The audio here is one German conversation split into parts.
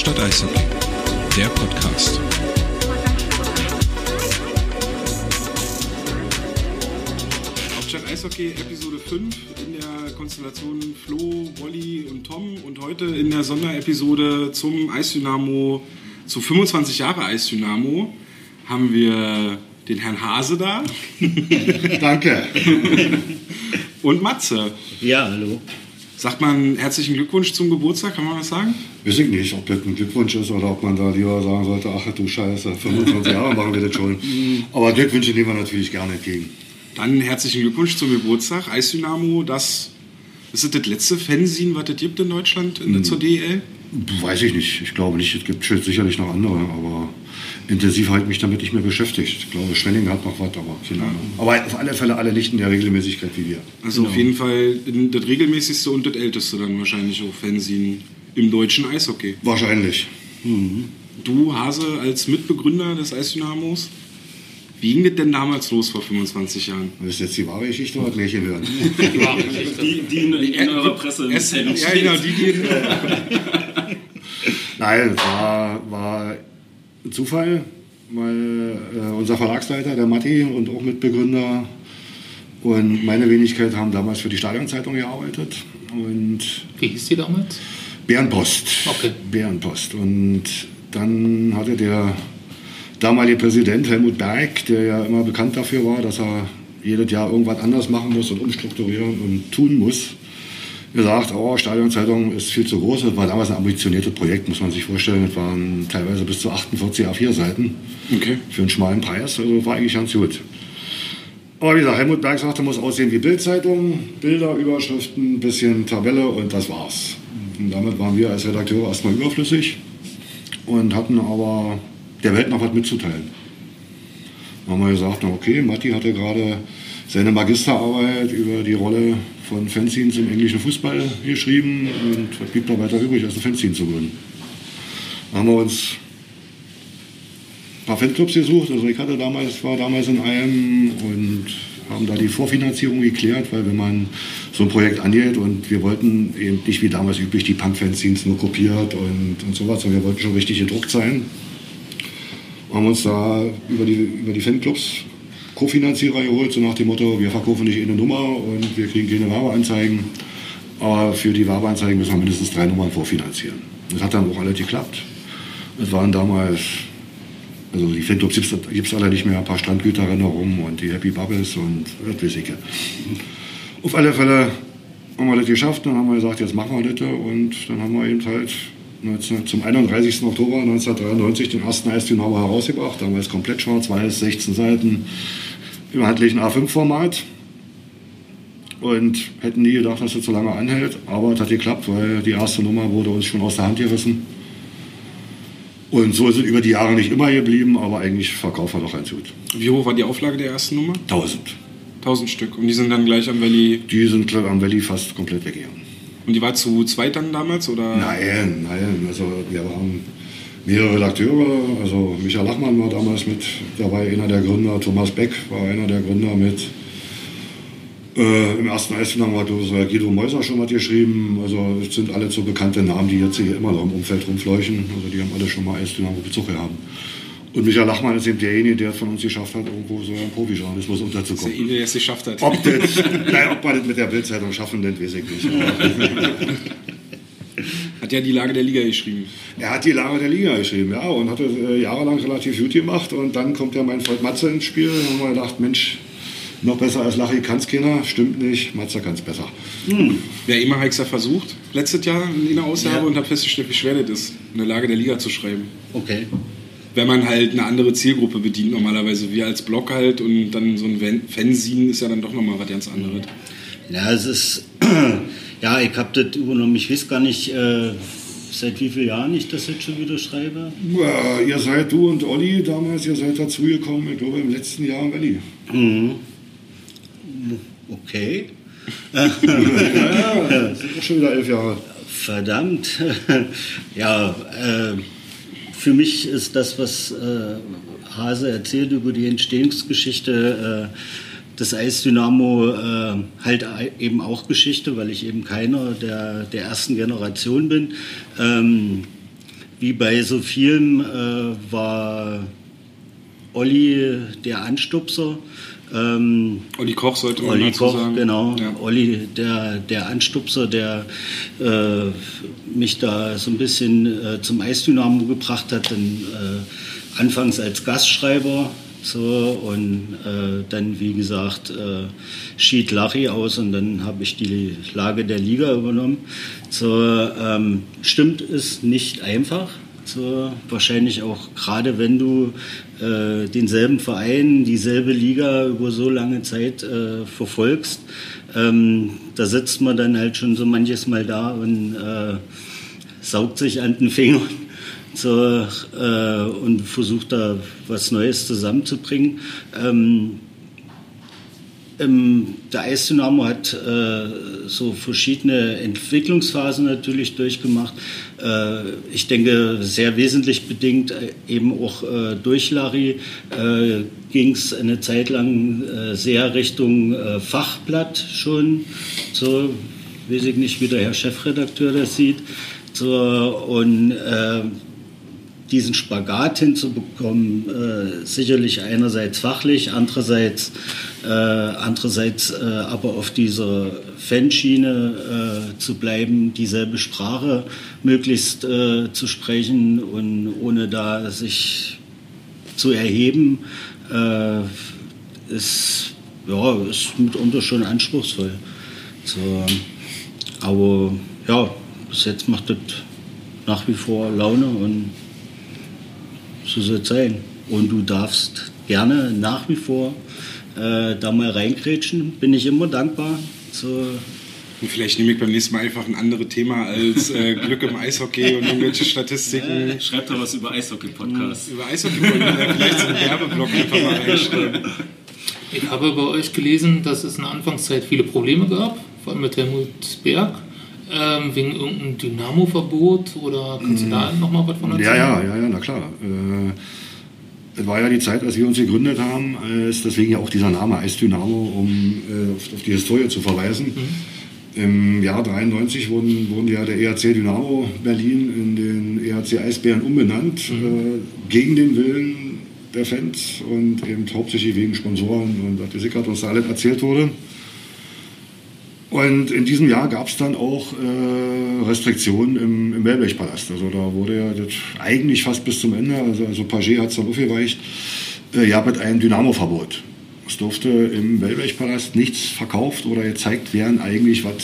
Hauptstadt Eishockey, der Podcast. Hauptstadt Eishockey, Episode 5 in der Konstellation Flo, Wolli und Tom und heute in der Sonderepisode zum Eisdynamo, zu 25 Jahre Eisdynamo, haben wir den Herrn Hase da Danke. und Matze. Ja, hallo. Sagt man herzlichen Glückwunsch zum Geburtstag, kann man das sagen? Weiß ich nicht, ob das ein Glückwunsch ist oder ob man da lieber sagen sollte, ach du Scheiße, 25 Jahre machen wir das schon. Aber Glückwünsche nehmen wir natürlich gerne entgegen. Dann herzlichen Glückwunsch zum Geburtstag. Eisdynamo, das ist das, das letzte Fanzine, was es gibt in Deutschland in der zur DEL? Weiß ich nicht. Ich glaube nicht. Es gibt sicherlich noch andere, aber intensiv habe ich mich damit nicht mehr beschäftigt. Ich glaube, Schwenning hat noch was, aber keine Ahnung. Aber auf alle Fälle alle nicht in der Regelmäßigkeit wie wir. Also auf jeden Fall das regelmäßigste und das älteste dann wahrscheinlich auch Fanzine im deutschen Eishockey. Wahrscheinlich. Du, Hase, als Mitbegründer des Eisdynamos, wie ging das denn damals los vor 25 Jahren? Das ist jetzt die wahre Geschichte oder Märchen hören? Die, die in, in eurer Presse Es, ja, genau, die, die, Nein, es war, war Zufall, weil äh, unser Verlagsleiter, der Matti und auch Mitbegründer und meine Wenigkeit haben damals für die Stadionzeitung gearbeitet und Wie hieß die damals? Bärenpost. Okay. Bärenpost. Und dann hatte der damalige Präsident Helmut Berg, der ja immer bekannt dafür war, dass er jedes Jahr irgendwas anders machen muss und umstrukturieren und tun muss, gesagt, oh, Stadionzeitung ist viel zu groß. Das war damals ein ambitioniertes Projekt, muss man sich vorstellen. Das waren teilweise bis zu 48 A4-Seiten Okay. für einen schmalen Preis. Also war eigentlich ganz gut. Aber wie gesagt, Helmut Berg sagte, muss aussehen wie Bildzeitung, Bilder, Überschriften, bisschen Tabelle und das war's. Und damit waren wir als Redakteure erstmal überflüssig und hatten aber der Welt noch was mitzuteilen. Dann haben wir gesagt, okay, Matti hatte gerade seine Magisterarbeit über die Rolle von Fanzines im englischen Fußball geschrieben und was blieb da weiter übrig, als ein Fanzine zu gründen. Dann haben wir uns ein paar Fanclubs gesucht. Also ich hatte damals, war damals in einem und haben da die Vorfinanzierung geklärt, weil wenn man so ein Projekt angeht und wir wollten eben nicht wie damals üblich die Punk-Fanzines nur kopiert und, und sowas, sondern wir wollten schon richtig gedruckt sein. Haben uns da über die, über die Fanclubs Kofinanzierer geholt, so nach dem Motto, wir verkaufen nicht eine Nummer und wir kriegen keine Werbeanzeigen. Aber für die Werbeanzeigen müssen wir mindestens drei Nummern vorfinanzieren. Das hat dann auch alles geklappt. Es waren damals, also die Fanclubs gibt es alle nicht mehr, ein paar Strandgütererinnerungen und die Happy Bubbles und ich. ja. Auf alle Fälle haben wir das geschafft, dann haben wir gesagt, jetzt machen wir das und dann haben wir eben halt 19, zum 31. Oktober 1993 den ersten Eisdynamo herausgebracht, damals komplett schwarz-weiß, 16 Seiten, im handlichen A5-Format. Und hätten nie gedacht, dass das so lange anhält, aber es hat geklappt, weil die erste Nummer wurde uns schon aus der Hand gerissen. Und so ist es über die Jahre nicht immer geblieben, aber eigentlich verkauft er doch ganz gut. Wie hoch war die Auflage der ersten Nummer? 1000. 1000 Stück. Und die sind dann gleich am Valley. Die sind glaub ich, am Valley fast komplett weggegangen. Und die war zu zweit dann damals? Oder? Nein, nein, also wir waren mehrere Redakteure, also Michael Lachmann war damals mit dabei, einer der Gründer, Thomas Beck war einer der Gründer mit. Äh, Im ersten Eisfinale hat Guido Meuser schon was geschrieben. Also es sind alle so bekannte Namen, die jetzt hier immer noch im Umfeld rumfleuchen. Also die haben alle schon mal Eisdynamo Bezug gehabt. Und Michael Lachmann ist eben derjenige, der es von uns geschafft hat, irgendwo so im Profijournalismus unterzukommen. Der es geschafft hat. Ob, das, nein, ob wir das mit der Bildzeitung schaffen, das weiß ich nicht. Hat ja die Lage der Liga geschrieben. Er hat die Lage der Liga geschrieben, ja, und hat es äh, jahrelang relativ gut gemacht. Und dann kommt ja mein Freund Matze ins Spiel. Da haben wir gedacht, Mensch, noch besser als Lachi kann's keiner. Stimmt nicht, Matze kann's besser. Ja, immer habe ich es ja versucht, letztes Jahr in einer Ausgabe Ja. und habe festgestellt, wie schwer das ist, eine Lage der Liga zu schreiben. Okay. Wenn man halt eine andere Zielgruppe bedient normalerweise, wir als Blog halt und dann so ein Fan- Fanzine ist ja dann doch nochmal was ganz anderes. Ja, es ist. Ja, ich habe das übernommen. Ich weiß gar nicht, äh, seit wie vielen Jahren ich das jetzt schon wieder schreibe. Ja, ihr seid, du und Olli damals, ihr seid dazugekommen, ich glaube im letzten Jahr im Valley. Mhm. Okay. Ja, das sind doch schon wieder elf Jahre. Verdammt. ja, äh, für mich ist das, was äh, Hase erzählt über die Entstehungsgeschichte äh, des Eisdynamo äh, halt eben auch Geschichte, weil ich eben keiner der, der ersten Generation bin. Ähm, wie bei so vielen äh, war Olli der Anstupser. Ähm, Olli Koch sollte man Olli Koch, sagen. genau. Ja. Olli, der, der Anstupser, der äh, mich da so ein bisschen äh, zum Eisdynamo gebracht hat. Dann, äh, anfangs als Gastschreiber so, und äh, dann, wie gesagt, äh, schied Lachi aus und dann habe ich die Lage der Liga übernommen. So, ähm, stimmt es nicht einfach. So, wahrscheinlich auch gerade wenn du äh, denselben Verein, dieselbe Liga über so lange Zeit äh, verfolgst, ähm, da sitzt man dann halt schon so manches Mal da und äh, saugt sich an den Fingern so, äh, und versucht da was Neues zusammenzubringen. Ähm, ähm, der Eisdynamo hat äh, so verschiedene Entwicklungsphasen natürlich durchgemacht. Äh, ich denke, sehr wesentlich bedingt äh, eben auch äh, durch Larry äh, ging es eine Zeit lang sehr Richtung Fachblatt schon. So weiß ich nicht, wie der Herr Chefredakteur das sieht. So, und diesen Spagat hinzubekommen, äh, sicherlich einerseits fachlich, andererseits, äh, andererseits äh, aber auf dieser Fanschiene äh, zu bleiben, dieselbe Sprache möglichst äh, zu sprechen und ohne da sich zu erheben, äh, ist, ja, ist mitunter schon anspruchsvoll. So, aber ja, bis jetzt macht das nach wie vor Laune und so soll es sein. Und du darfst gerne nach wie vor äh, da mal reingrätschen, bin ich immer dankbar. So, Vielleicht nehme ich beim nächsten Mal einfach ein anderes Thema als äh, Glück im Eishockey und irgendwelche Statistiken. Äh, schreibt doch was über Eishockey-Podcasts. Über Eishockey-Podcasts, vielleicht so einen Werbeblock einfach mal reinschreiben. Ich habe bei euch gelesen, dass es in der Anfangszeit viele Probleme gab, vor allem mit Helmut Berg. Ähm, wegen irgendeinem Dynamo-Verbot oder kannst du da nochmal was von erzählen? Ja, ja, ja, ja, na klar. Äh, es war ja die Zeit, als wir uns gegründet haben, ist deswegen ja auch dieser Name Eisdynamo, um äh, auf, auf, die Historie zu verweisen. Mhm. Im Jahr 93 wurden, wurden ja der ERC Dynamo Berlin in den ERC Eisbären umbenannt, mhm. äh, gegen den Willen der Fans und eben hauptsächlich wegen Sponsoren und was gesickert, was da alles erzählt wurde. Und in diesem Jahr gab es dann auch äh, Restriktionen im, im Wellblechpalast. Also da wurde ja das eigentlich fast bis zum Ende, also, also Paget hat es dann aufgeweicht, äh, ja, mit einem Dynamo-Verbot. Es durfte im Wellblechpalast nichts verkauft oder gezeigt werden, eigentlich, was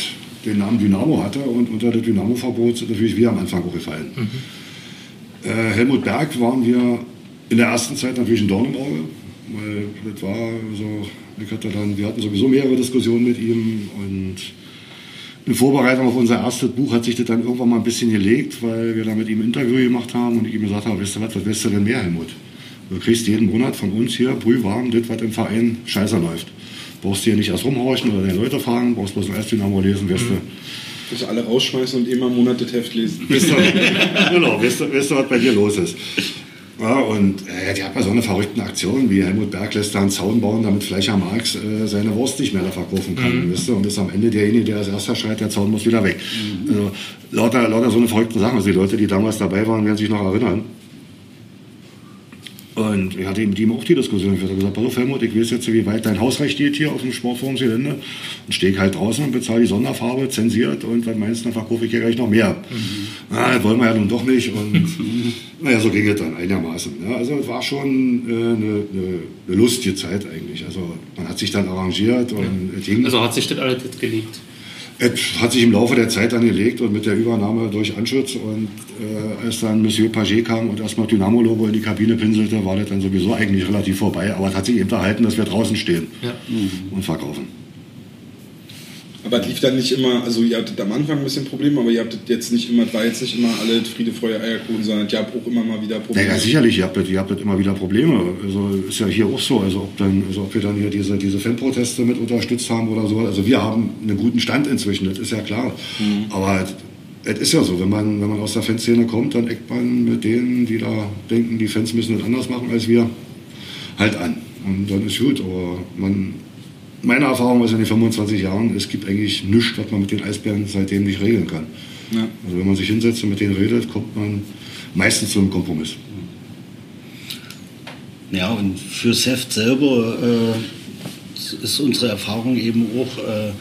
den Namen Dynamo hatte. Und unter das Dynamo-Verbot sind natürlich wir am Anfang auch gefallen. Mhm. Äh, Helmut Berg waren wir in der ersten Zeit natürlich ein Dorn im Auge, weil das war so ich hatte dann, wir hatten sowieso mehrere Diskussionen mit ihm und in Vorbereitung auf unser erstes Buch hat sich das dann irgendwann mal ein bisschen gelegt, weil wir da mit ihm ein Interview gemacht haben und ich ihm gesagt habe, weißt du was, was willst du denn mehr, Helmut? Du kriegst jeden Monat von uns hier brühwarm das, was im Verein scheiße läuft. Brauchst du hier nicht erst rumhorchen oder deine Leute fragen, brauchst bloß ein Erstdynamo lesen, wirst du. Mhm. Dass alle rausschmeißen und immer im Monat das Heft lesen. Weißt du, genau, weißt du, weißt du, was bei dir los ist. Ja, und äh, die hat mal so eine verrückte Aktion, wie Helmut Berg lässt da einen Zaun bauen, damit Fleischer Marx äh, seine Wurst nicht mehr da verkaufen kann. Mhm. Weißt du? Und ist am Ende derjenige, der als erster schreit, der Zaun muss wieder weg. Mhm. Also, lauter, lauter so eine verrückten Sachen. Also die Leute, die damals dabei waren, werden sich noch erinnern. Und ich hatte mit ihm auch die Diskussion. Ich habe gesagt, pass auf Helmut, ich weiß jetzt, wie weit dein Hausrecht steht hier auf dem Sportforumsgelände. Und stehe halt draußen und bezahle die Sonderfarbe, zensiert und was meinst du, dann verkaufe ich hier gleich noch mehr. Mhm. Na, das wollen wir ja nun doch nicht. Und naja, so ging es dann einigermaßen. Ja, also es war schon äh, eine, eine, eine, lustige Zeit eigentlich. Also man hat sich dann arrangiert und ja. Also hat sich das alles gelegt? Es hat sich im Laufe der Zeit dann gelegt und mit der Übernahme durch Anschutz und äh, als dann Monsieur Paget kam und erstmal Dynamo-Logo in die Kabine pinselte, war das dann sowieso eigentlich relativ vorbei. Aber es hat sich eben erhalten, dass wir draußen stehen ja. und verkaufen. Aber es lief dann nicht immer, also ihr hattet am Anfang ein bisschen Probleme, aber ihr habt jetzt nicht immer, war jetzt nicht immer alle Friede, Feuer, Eierkuchen, sondern ihr habt auch immer mal wieder Probleme. Ja, sicherlich, ihr habt, ihr habt immer wieder Probleme. Also ist ja hier auch so, also ob, dann, also ob wir dann hier diese, diese Fanproteste mit unterstützt haben oder so. Also wir haben einen guten Stand inzwischen, das ist ja klar. Mhm. Aber es ist ja so, wenn man, wenn man aus der Fanszene kommt, dann eckt man mit denen, die da denken, die Fans müssen das anders machen als wir, halt an. Und dann ist gut, aber man meine Erfahrung aus den 25 Jahren, es gibt eigentlich nichts, was man mit den Eisbären seitdem nicht regeln kann. Ja. Also wenn man sich hinsetzt und mit denen redet, kommt man meistens zu einem Kompromiss. Ja, und fürs Heft selber äh, ist unsere Erfahrung eben auch, äh,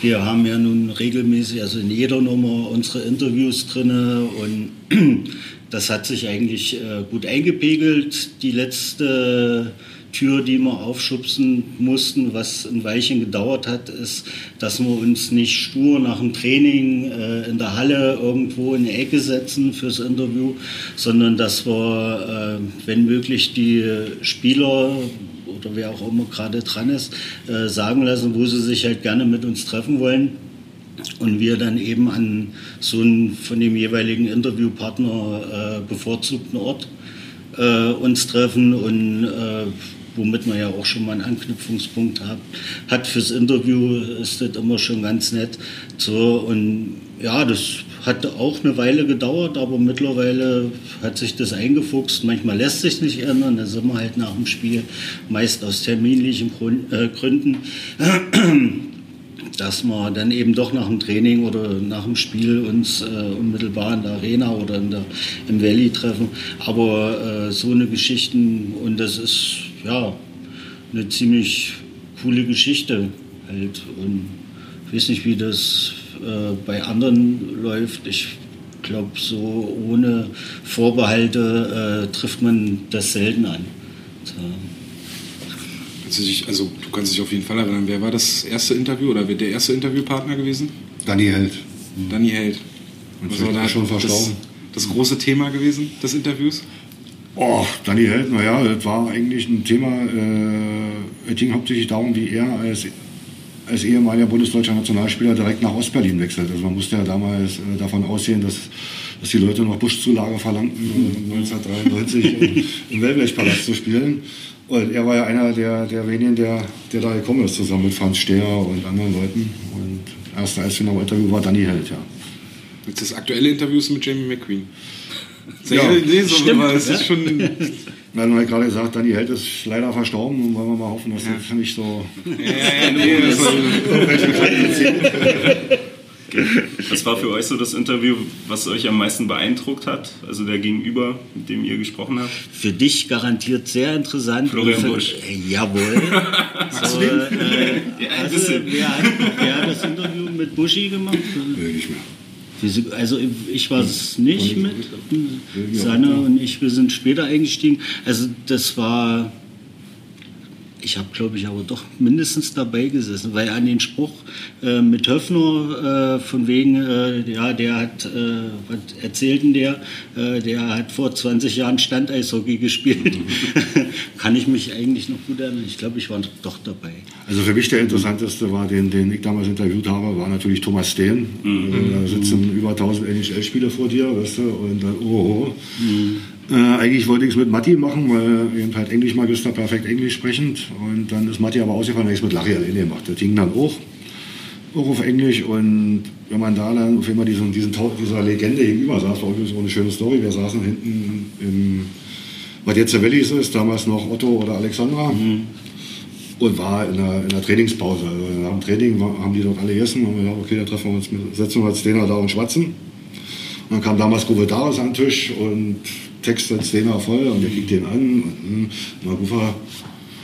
wir haben ja nun regelmäßig, also in jeder Nummer unsere Interviews drin und das hat sich eigentlich äh, gut eingepegelt. Die letzte Tür, die wir aufschubsen mussten, was ein Weilchen gedauert hat, ist, dass wir uns nicht stur nach dem Training äh, in der Halle irgendwo in die Ecke setzen fürs Interview, sondern dass wir, äh, wenn möglich, die Spieler oder wer auch immer gerade dran ist, äh, sagen lassen, wo sie sich halt gerne mit uns treffen wollen. Und wir dann eben an so einen von dem jeweiligen Interviewpartner äh, bevorzugten Ort äh, uns treffen und äh, womit man ja auch schon mal einen Anknüpfungspunkt hat, hat fürs Interview, ist das immer schon ganz nett. So, und ja, das hat auch eine Weile gedauert, aber mittlerweile hat sich das eingefuchst. Manchmal lässt sich nicht ändern, da sind wir halt nach dem Spiel meist aus terminlichen äh, Gründen dass wir dann eben doch nach dem Training oder nach dem Spiel uns äh, unmittelbar in der Arena oder in der, im Valley treffen. Aber äh, so eine Geschichten und das ist ja eine ziemlich coole Geschichte halt. Und ich weiß nicht, wie das äh, bei anderen läuft. Ich glaube, so ohne Vorbehalte äh, trifft man das selten an. So. Kannst du dich, also du kannst dich auf jeden Fall erinnern, wer war das erste Interview oder wer der erste Interviewpartner gewesen? Danny Held. Danny Held. Und Was war da schon das, verstorben. das große Thema gewesen des Interviews? Oh, Danny Held, naja, das war eigentlich ein Thema, äh, es ging hauptsächlich darum, wie er als, als ehemaliger bundesdeutscher Nationalspieler direkt nach Ostberlin wechselt. Also man musste ja damals äh, davon ausgehen, dass, dass die Leute noch Buschzulage verlangten, äh, 1993 im Wellblechpalast zu spielen. Und er war ja einer der, der wenigen, der, der da gekommen ist, zusammen mit Franz Steher und anderen Leuten. Und erster Eisfinal-Interview war Danny Held, ja. Jetzt das aktuelle Interview ist mit Jamie McQueen. Ja, nee, so, stimmt, aber es ja. ist schon. Wir haben ja gerade gesagt, Danny Held ist leider verstorben und wollen wir mal hoffen, dass das nicht so Ja, ja, nee, das. Was war für euch so das Interview, was euch am meisten beeindruckt hat? Also der Gegenüber, mit dem ihr gesprochen habt? Für dich garantiert sehr interessant. Florian für, Busch. Äh, jawohl. so, äh, Ja, also, wer, hat, wer hat das Interview mit Buschi gemacht? Nee, nicht mehr. Also ich war es nicht mit. Sanne ja. und ich, wir sind später eingestiegen. Also das war, ich habe glaube ich aber doch mindestens dabei gesessen, weil an den Spruch äh, mit Höfner äh, von wegen, äh, ja, der hat, äh, was erzählt denn der, äh, der hat vor 20 Jahren Standeishockey gespielt. Kann ich mich eigentlich noch gut erinnern. Ich glaube, ich war doch dabei. Also für mich der interessanteste war, den, den ich damals interviewt habe, war natürlich Thomas Steen. Äh, Da sitzen über 1000 NHL-Spieler vor dir, weißt du, und dann, oh, oh. Äh, eigentlich wollte ich es mit Matti machen, weil eben halt Englischmagister perfekt Englisch sprechend. Und dann ist Matti aber ausgefallen, weil ich es mit Larry alleine gemacht. Das ging dann auch, auch auf Englisch. Und wenn man da dann auf einmal diesen, diesen, dieser Legende gegenüber saß, war übrigens auch eine schöne Story. Wir saßen hinten im, was jetzt der Wellis ist, damals noch Otto oder Alexandra. Und war in der, in der Trainingspause. Also nach dem Training war, haben die dort alle gegessen und wir gesagt, okay, da treffen wir uns, setzen wir uns Dena da und schwatzen. Und dann kam damals Govedaris an den Tisch und Text als Dena voll und der kriegt den an und hm, na Rufer,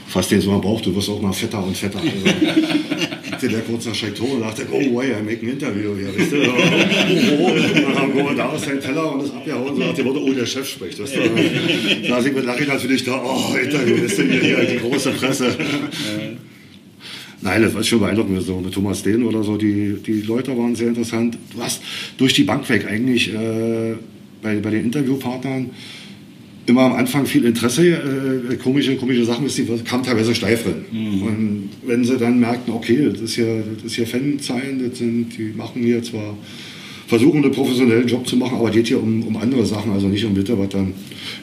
fasst den so am Bauch, du wirst auch mal fetter und fetter. Also, der kurz nach Schreck und dachte, oh, wow, I make ein Interview hier, weißt du? Oh, oh. Und dann kam Govedaris seinen Teller und ist abgehauen und sagte, oh, der Chef spricht, weißt du? Da ich mit Larry natürlich da, oh, Interview, weißt du, hier, hier die große Presse. Nein, das war schon beeindruckend. So eine Thomas Dehn oder so, die, die Leute waren sehr interessant. Du hast durch die Bank weg eigentlich äh, bei, bei den Interviewpartnern immer am Anfang viel Interesse, äh, komische, komische Sachen, ist die kam teilweise steif drin. Und wenn sie dann merkten, okay, das ist hier, das ist hier Fanzeilen, das sind, die machen hier zwar, versuchen einen professionellen Job zu machen, aber geht hier um, um andere Sachen, also nicht um Bitte, was dann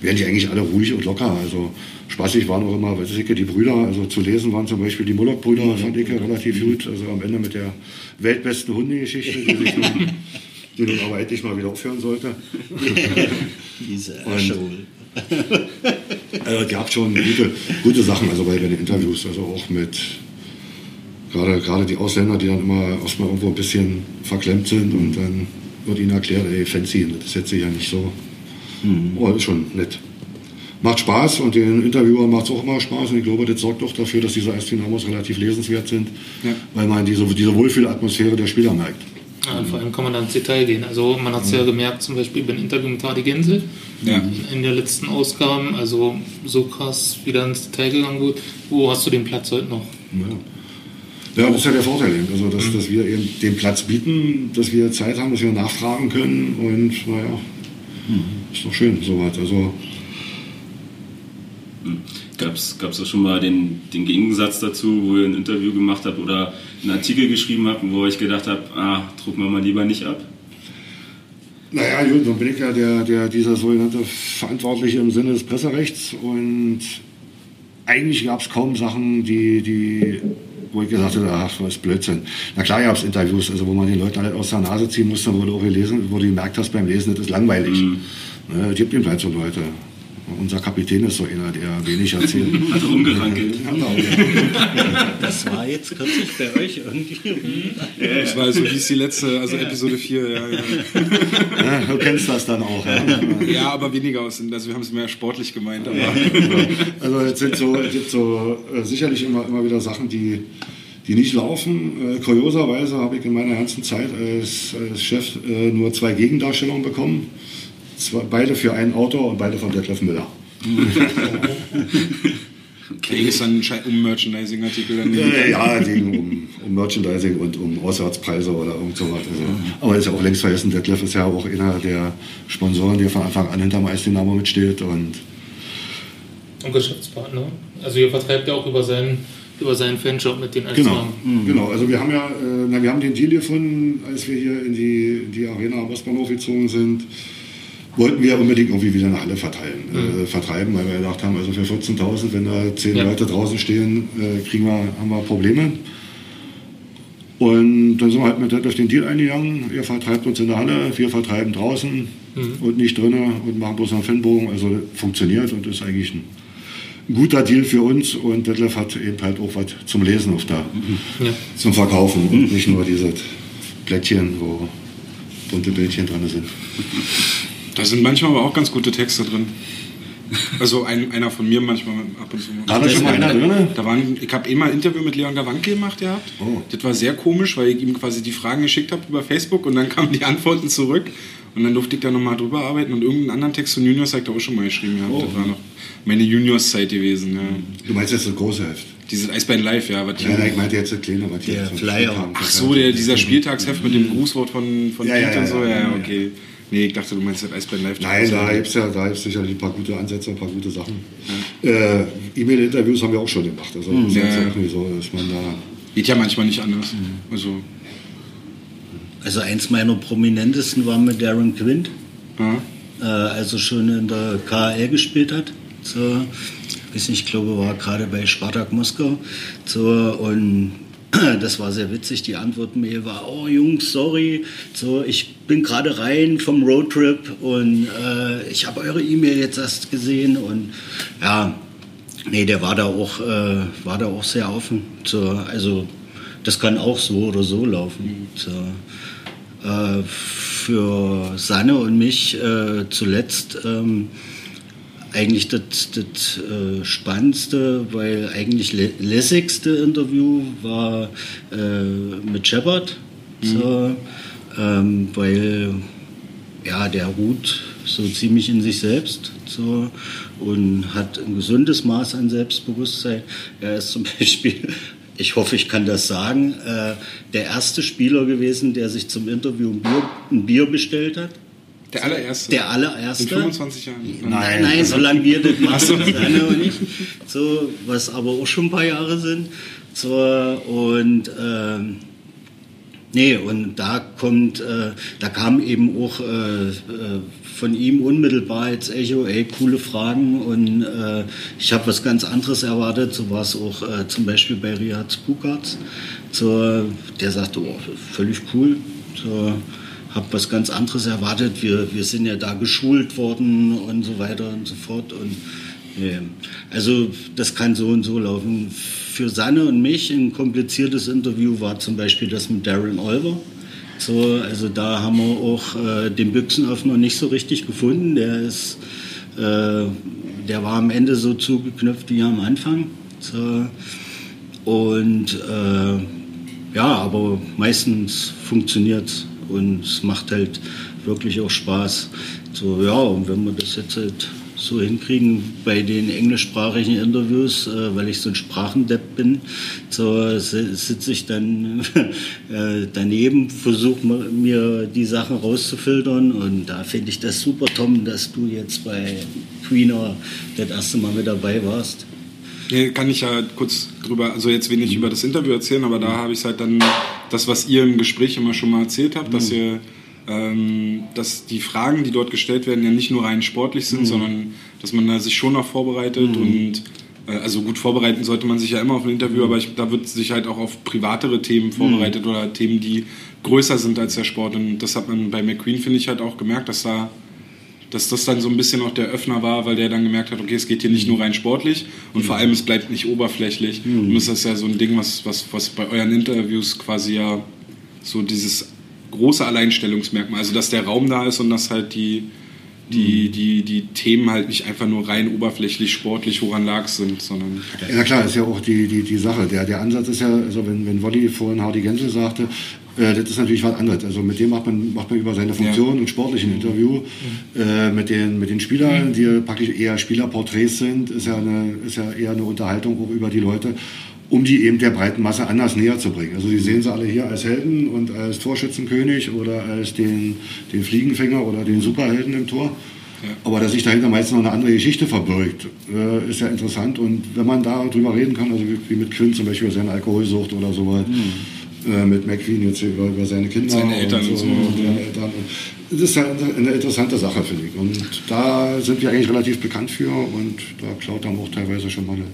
werden die eigentlich alle ruhig und locker. Also spaßig waren auch immer, weiß ich, die Brüder, also zu lesen waren zum Beispiel die Mullock-Brüder, fand ich relativ gut. Also am Ende mit der weltbesten Hundegeschichte, die sich die nun aber endlich mal wieder aufhören sollte. Diese Und-. Also habt schon gute, gute Sachen, also bei den Interviews, also auch mit gerade, gerade die Ausländer, die dann immer erstmal irgendwo ein bisschen verklemmt sind und dann wird ihnen erklärt, ey, fancy, das ist jetzt sicher nicht so. Oh, ist schon nett. Macht Spaß und den Interviewern macht es auch immer Spaß und ich glaube, das sorgt auch dafür, dass diese Eisdynamos relativ lesenswert sind, Ja. weil man diese, diese Wohlfühlatmosphäre der Spieler merkt. Ja, und vor allem kann man dann ins Detail gehen. Also man hat es ja gemerkt, zum Beispiel beim Interview mit Hardy Gensel Ja. in der letzten Ausgabe, also so krass wieder ins Detail gegangen wird. Wo hast du den Platz heute noch? Ja, das ist ja der Vorteil eben, also dass, dass wir eben den Platz bieten, dass wir Zeit haben, dass wir nachfragen können und naja, ist doch schön soweit. Also Gab es auch schon mal den, den Gegensatz dazu, wo ihr ein Interview gemacht habt oder einen Artikel geschrieben habt, wo ich gedacht habe, ah, drucken wir mal lieber nicht ab? Naja, gut, dann bin ich ja der, der, dieser sogenannte Verantwortliche im Sinne des Presserechts und eigentlich gab es kaum Sachen, die, die, wo ich gesagt habe, ach, ist Blödsinn. Na klar gab es Interviews, also wo man den Leuten alle aus der Nase ziehen musste, wo du auch gelesen, wo du gemerkt hast beim Lesen, das ist langweilig. Mhm. Ne, gibt eben halt so Leute. Unser Kapitän ist so einer, der wenig erzählt. Hat rumgerankelt. Genau. Das war jetzt kürzlich bei euch irgendwie. Das war so wie es die letzte, also Episode 4, ja, ja. Ja, du kennst das dann auch. Ja. ja, aber weniger aus, also wir haben es mehr sportlich gemeint, aber Also es sind so, es gibt so äh, sicherlich immer, immer wieder Sachen, die, die nicht laufen. Äh, kurioserweise habe ich in meiner ganzen Zeit als, als Chef äh, nur zwei Gegendarstellungen bekommen. Zwei, beide für einen Autor und beide von Detlef Müller. okay. ist dann schei- um Merchandising-Artikel dann Äh, ja, es ging um, um Merchandising und um Auswärtspreise oder irgend sowas. Also, aber ist ja auch längst vergessen, Detlef ist ja auch einer der Sponsoren, der von Anfang an hinterm Eisdynamo mitsteht. Und Und Geschäftspartner. Also ihr vertreibt ja auch über seinen, über seinen Fanshop mit den Genau, Eisnamen. genau. Also wir haben ja, äh, na, wir haben den Deal gefunden, als wir hier in die, die Arena am Ostbahnhof gezogen sind. Wollten wir unbedingt irgendwie wieder eine Halle verteilen, äh, vertreiben, weil wir gedacht haben, also für 14.000, wenn da 10 Ja. Leute draußen stehen, äh, kriegen wir, haben wir Probleme. Und dann sind wir halt mit auf den Deal eingegangen. Ihr vertreibt uns in der Halle, wir vertreiben draußen und nicht drinnen und machen bloß einen Fanbogen. Also funktioniert und ist eigentlich ein, ein guter Deal für uns. Und Detlef hat eben halt auch was zum Lesen auf da, Ja. zum Verkaufen und nicht nur diese Blättchen, wo bunte Bildchen drin sind. Da sind manchmal aber auch ganz gute Texte drin. Also ein, einer von mir manchmal ab und zu. War da schon mal einer drin? Da waren, ich habe eh mal ein Interview mit Leon Gawanke gemacht gehabt. Oh. Das war sehr komisch, weil ich ihm quasi die Fragen geschickt habe über Facebook und dann kamen die Antworten zurück. Und dann durfte ich da nochmal drüber arbeiten und irgendeinen anderen Text von Juniors habe ich da auch schon mal geschrieben gehabt. Oh. Das war noch meine Juniors-Zeit gewesen. Ja. Du meinst jetzt das große Heft? Dieses Eisbein Live, ja. Was Ja, nein, ich meinte jetzt das kleine, was hier Der Flyer. Ach so, der, dieser Spieltagsheft mit dem Grußwort von, von Ja, ja, Piet ja, und so. ja, Ja, ja, ja, ja. okay. Nee, ich dachte, du meinst das Eisbein Live. Nein, da gibt es ja, da gibt's sicherlich ein paar gute Ansätze, ein paar gute Sachen. Äh, E-Mail-Interviews haben wir auch schon gemacht. Also das ist Ja, ja. so, dass man da. Geht ja manchmal nicht anders. Also, Also eins meiner prominentesten war mit Darren Quint, ja. äh, als er schon in der KHL gespielt hat. So, weiß nicht, ich glaube, war gerade bei Spartak Moskau. So, und das war sehr witzig. Die Antwort-Mail war, oh Jungs, sorry, so, ich bin gerade rein vom Roadtrip und äh, ich habe eure E-Mail jetzt erst gesehen und ja, nee, der war da auch, äh, war da auch sehr offen. So, also das kann auch so oder so laufen. So, äh, für Sanne und mich äh, zuletzt ähm, eigentlich das, das äh, Spannendste, weil eigentlich lä- lässigste Interview war äh, mit Shepard. So, ähm, weil ja, der ruht so ziemlich in sich selbst so, und hat ein gesundes Maß an Selbstbewusstsein. Er ist zum Beispiel, ich hoffe, ich kann das sagen, äh, der erste Spieler gewesen, der sich zum Interview ein Bier, ein Bier bestellt hat. Der allererste. Der allererste. In 25 Jahren. Nein, nein, solange wir das machen, Susanne und ich. So, was aber auch schon ein paar Jahre sind. So, und ähm, nee, und da kommt, äh, da kam eben auch äh, äh, von ihm unmittelbar als Echo, ey, coole Fragen und äh, ich habe was ganz anderes erwartet. So war es auch äh, zum Beispiel bei Riyad Spukats. So, der sagte, oh, völlig cool. So, habe was ganz anderes erwartet. Wir, wir sind ja da geschult worden und so weiter und so fort. Und, nee. Also das kann so und so laufen. Für Sanne und mich ein kompliziertes Interview war zum Beispiel das mit Darren Olver. So, also da haben wir auch äh, den Büchsenöffner nicht so richtig gefunden. Der ist, äh, der war am Ende so zugeknüpft wie am Anfang. So. Und äh, ja, aber meistens funktioniert und es macht halt wirklich auch Spaß. So, ja, und wenn wir das jetzt halt so hinkriegen bei den englischsprachigen Interviews, äh, weil ich so ein Sprachendepp bin, so sitze ich dann äh, daneben, versuche mir die Sachen rauszufiltern und da finde ich das super, Tom, dass du jetzt bei Queener das erste Mal mit dabei warst. Nee, kann ich ja kurz drüber, also jetzt wenig über das Interview erzählen, aber da habe ich halt dann das, was ihr im Gespräch immer schon mal erzählt habt, dass ihr ähm, dass die Fragen, die dort gestellt werden, ja nicht nur rein sportlich sind, mhm. sondern dass man da sich schon noch vorbereitet mhm. und äh, also gut vorbereiten sollte man sich ja immer auf ein Interview, aber ich, da wird sich halt auch auf privatere Themen vorbereitet mhm. oder Themen, die größer sind als der Sport. Und das hat man bei McQueen, finde ich, halt auch gemerkt, dass da dass das dann so ein bisschen auch der Öffner war, weil der dann gemerkt hat, okay, es geht hier nicht nur rein sportlich und vor allem es bleibt nicht oberflächlich. Mhm. Und das ist ja so ein Ding, was, was, was bei euren Interviews quasi ja so dieses große Alleinstellungsmerkmal. Also dass der Raum da ist und dass halt die, die, mhm. die, die Themen halt nicht einfach nur rein oberflächlich sportlich, woran lag sind, sondern. Ja klar, ist ja auch die, die, die Sache. Der, der Ansatz ist ja, also wenn, wenn Wolli vorhin Hardy Gensel sagte, äh, das ist natürlich was anderes. Also mit dem macht man, macht man über seine Funktion ja. und sportlichen Interview. Mhm. Äh, mit, den, mit den Spielern, die praktisch eher Spielerporträts sind, ist ja, eine, ist ja eher eine Unterhaltung auch über die Leute um die eben der breiten Masse anders näher zu bringen. Also Sie sehen sie alle hier als Helden und als Torschützenkönig oder als den, den Fliegenfänger oder den Superhelden im Tor. Ja. Aber dass sich dahinter meistens noch eine andere Geschichte verbirgt, äh, ist ja interessant. Und wenn man darüber reden kann, also wie, wie mit Quinn zum Beispiel über seine Alkoholsucht oder so weiter, mhm. Äh, mit McQueen jetzt über, über seine Kinder seine Eltern und, so, und seine Eltern. Das ist ja eine interessante Sache, finde ich. Und da sind wir eigentlich relativ bekannt für und da klaut dann auch teilweise schon mal eine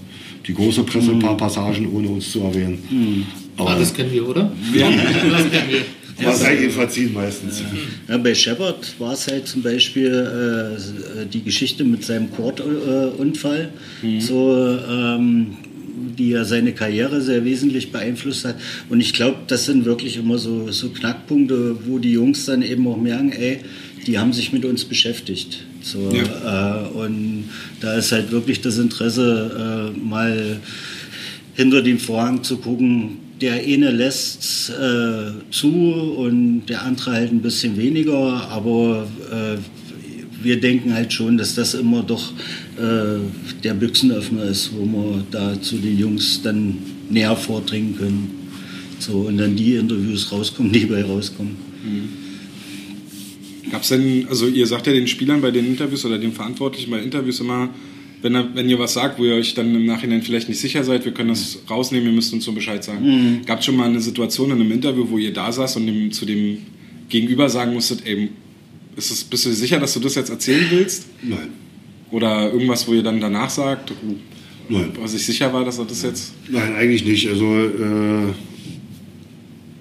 die große Presse ein paar mhm. Passagen, ohne uns zu erwähnen. Mhm. Aber ah, das kennen wir, oder? Ja, das kennen wir. Ja, sei ihnen verziehen meistens. Ja, bei Shepard war es halt zum Beispiel äh, die Geschichte mit seinem Kordunfall, äh, mhm. so, ähm, die ja seine Karriere sehr wesentlich beeinflusst hat. Und ich glaube, das sind wirklich immer so, so Knackpunkte, wo die Jungs dann eben auch merken, ey, die haben sich mit uns beschäftigt. So, ja. äh, und da ist halt wirklich das Interesse, äh, mal hinter den Vorhang zu gucken. Der eine lässt äh, zu und der andere halt ein bisschen weniger, aber äh, wir denken halt schon, dass das immer doch äh, der Büchsenöffner ist, wo wir da zu den Jungs dann näher vordringen können. So, und dann die Interviews rauskommen, die bei rauskommen. Mhm. Gab es denn, also ihr sagt ja den Spielern bei den Interviews oder den Verantwortlichen bei Interviews immer, wenn, er, wenn ihr was sagt, wo ihr euch dann im Nachhinein vielleicht nicht sicher seid, wir können das rausnehmen, ihr müsst uns so Bescheid sagen. Mhm. Gab es schon mal eine Situation in einem Interview, wo ihr da saß und dem, zu dem Gegenüber sagen musstet, ey, ist es, bist du sicher, dass du das jetzt erzählen willst? Nein. Oder irgendwas, wo ihr dann danach sagt, Nein. was ich sicher war, dass er das jetzt... Nein, eigentlich nicht. Also, äh,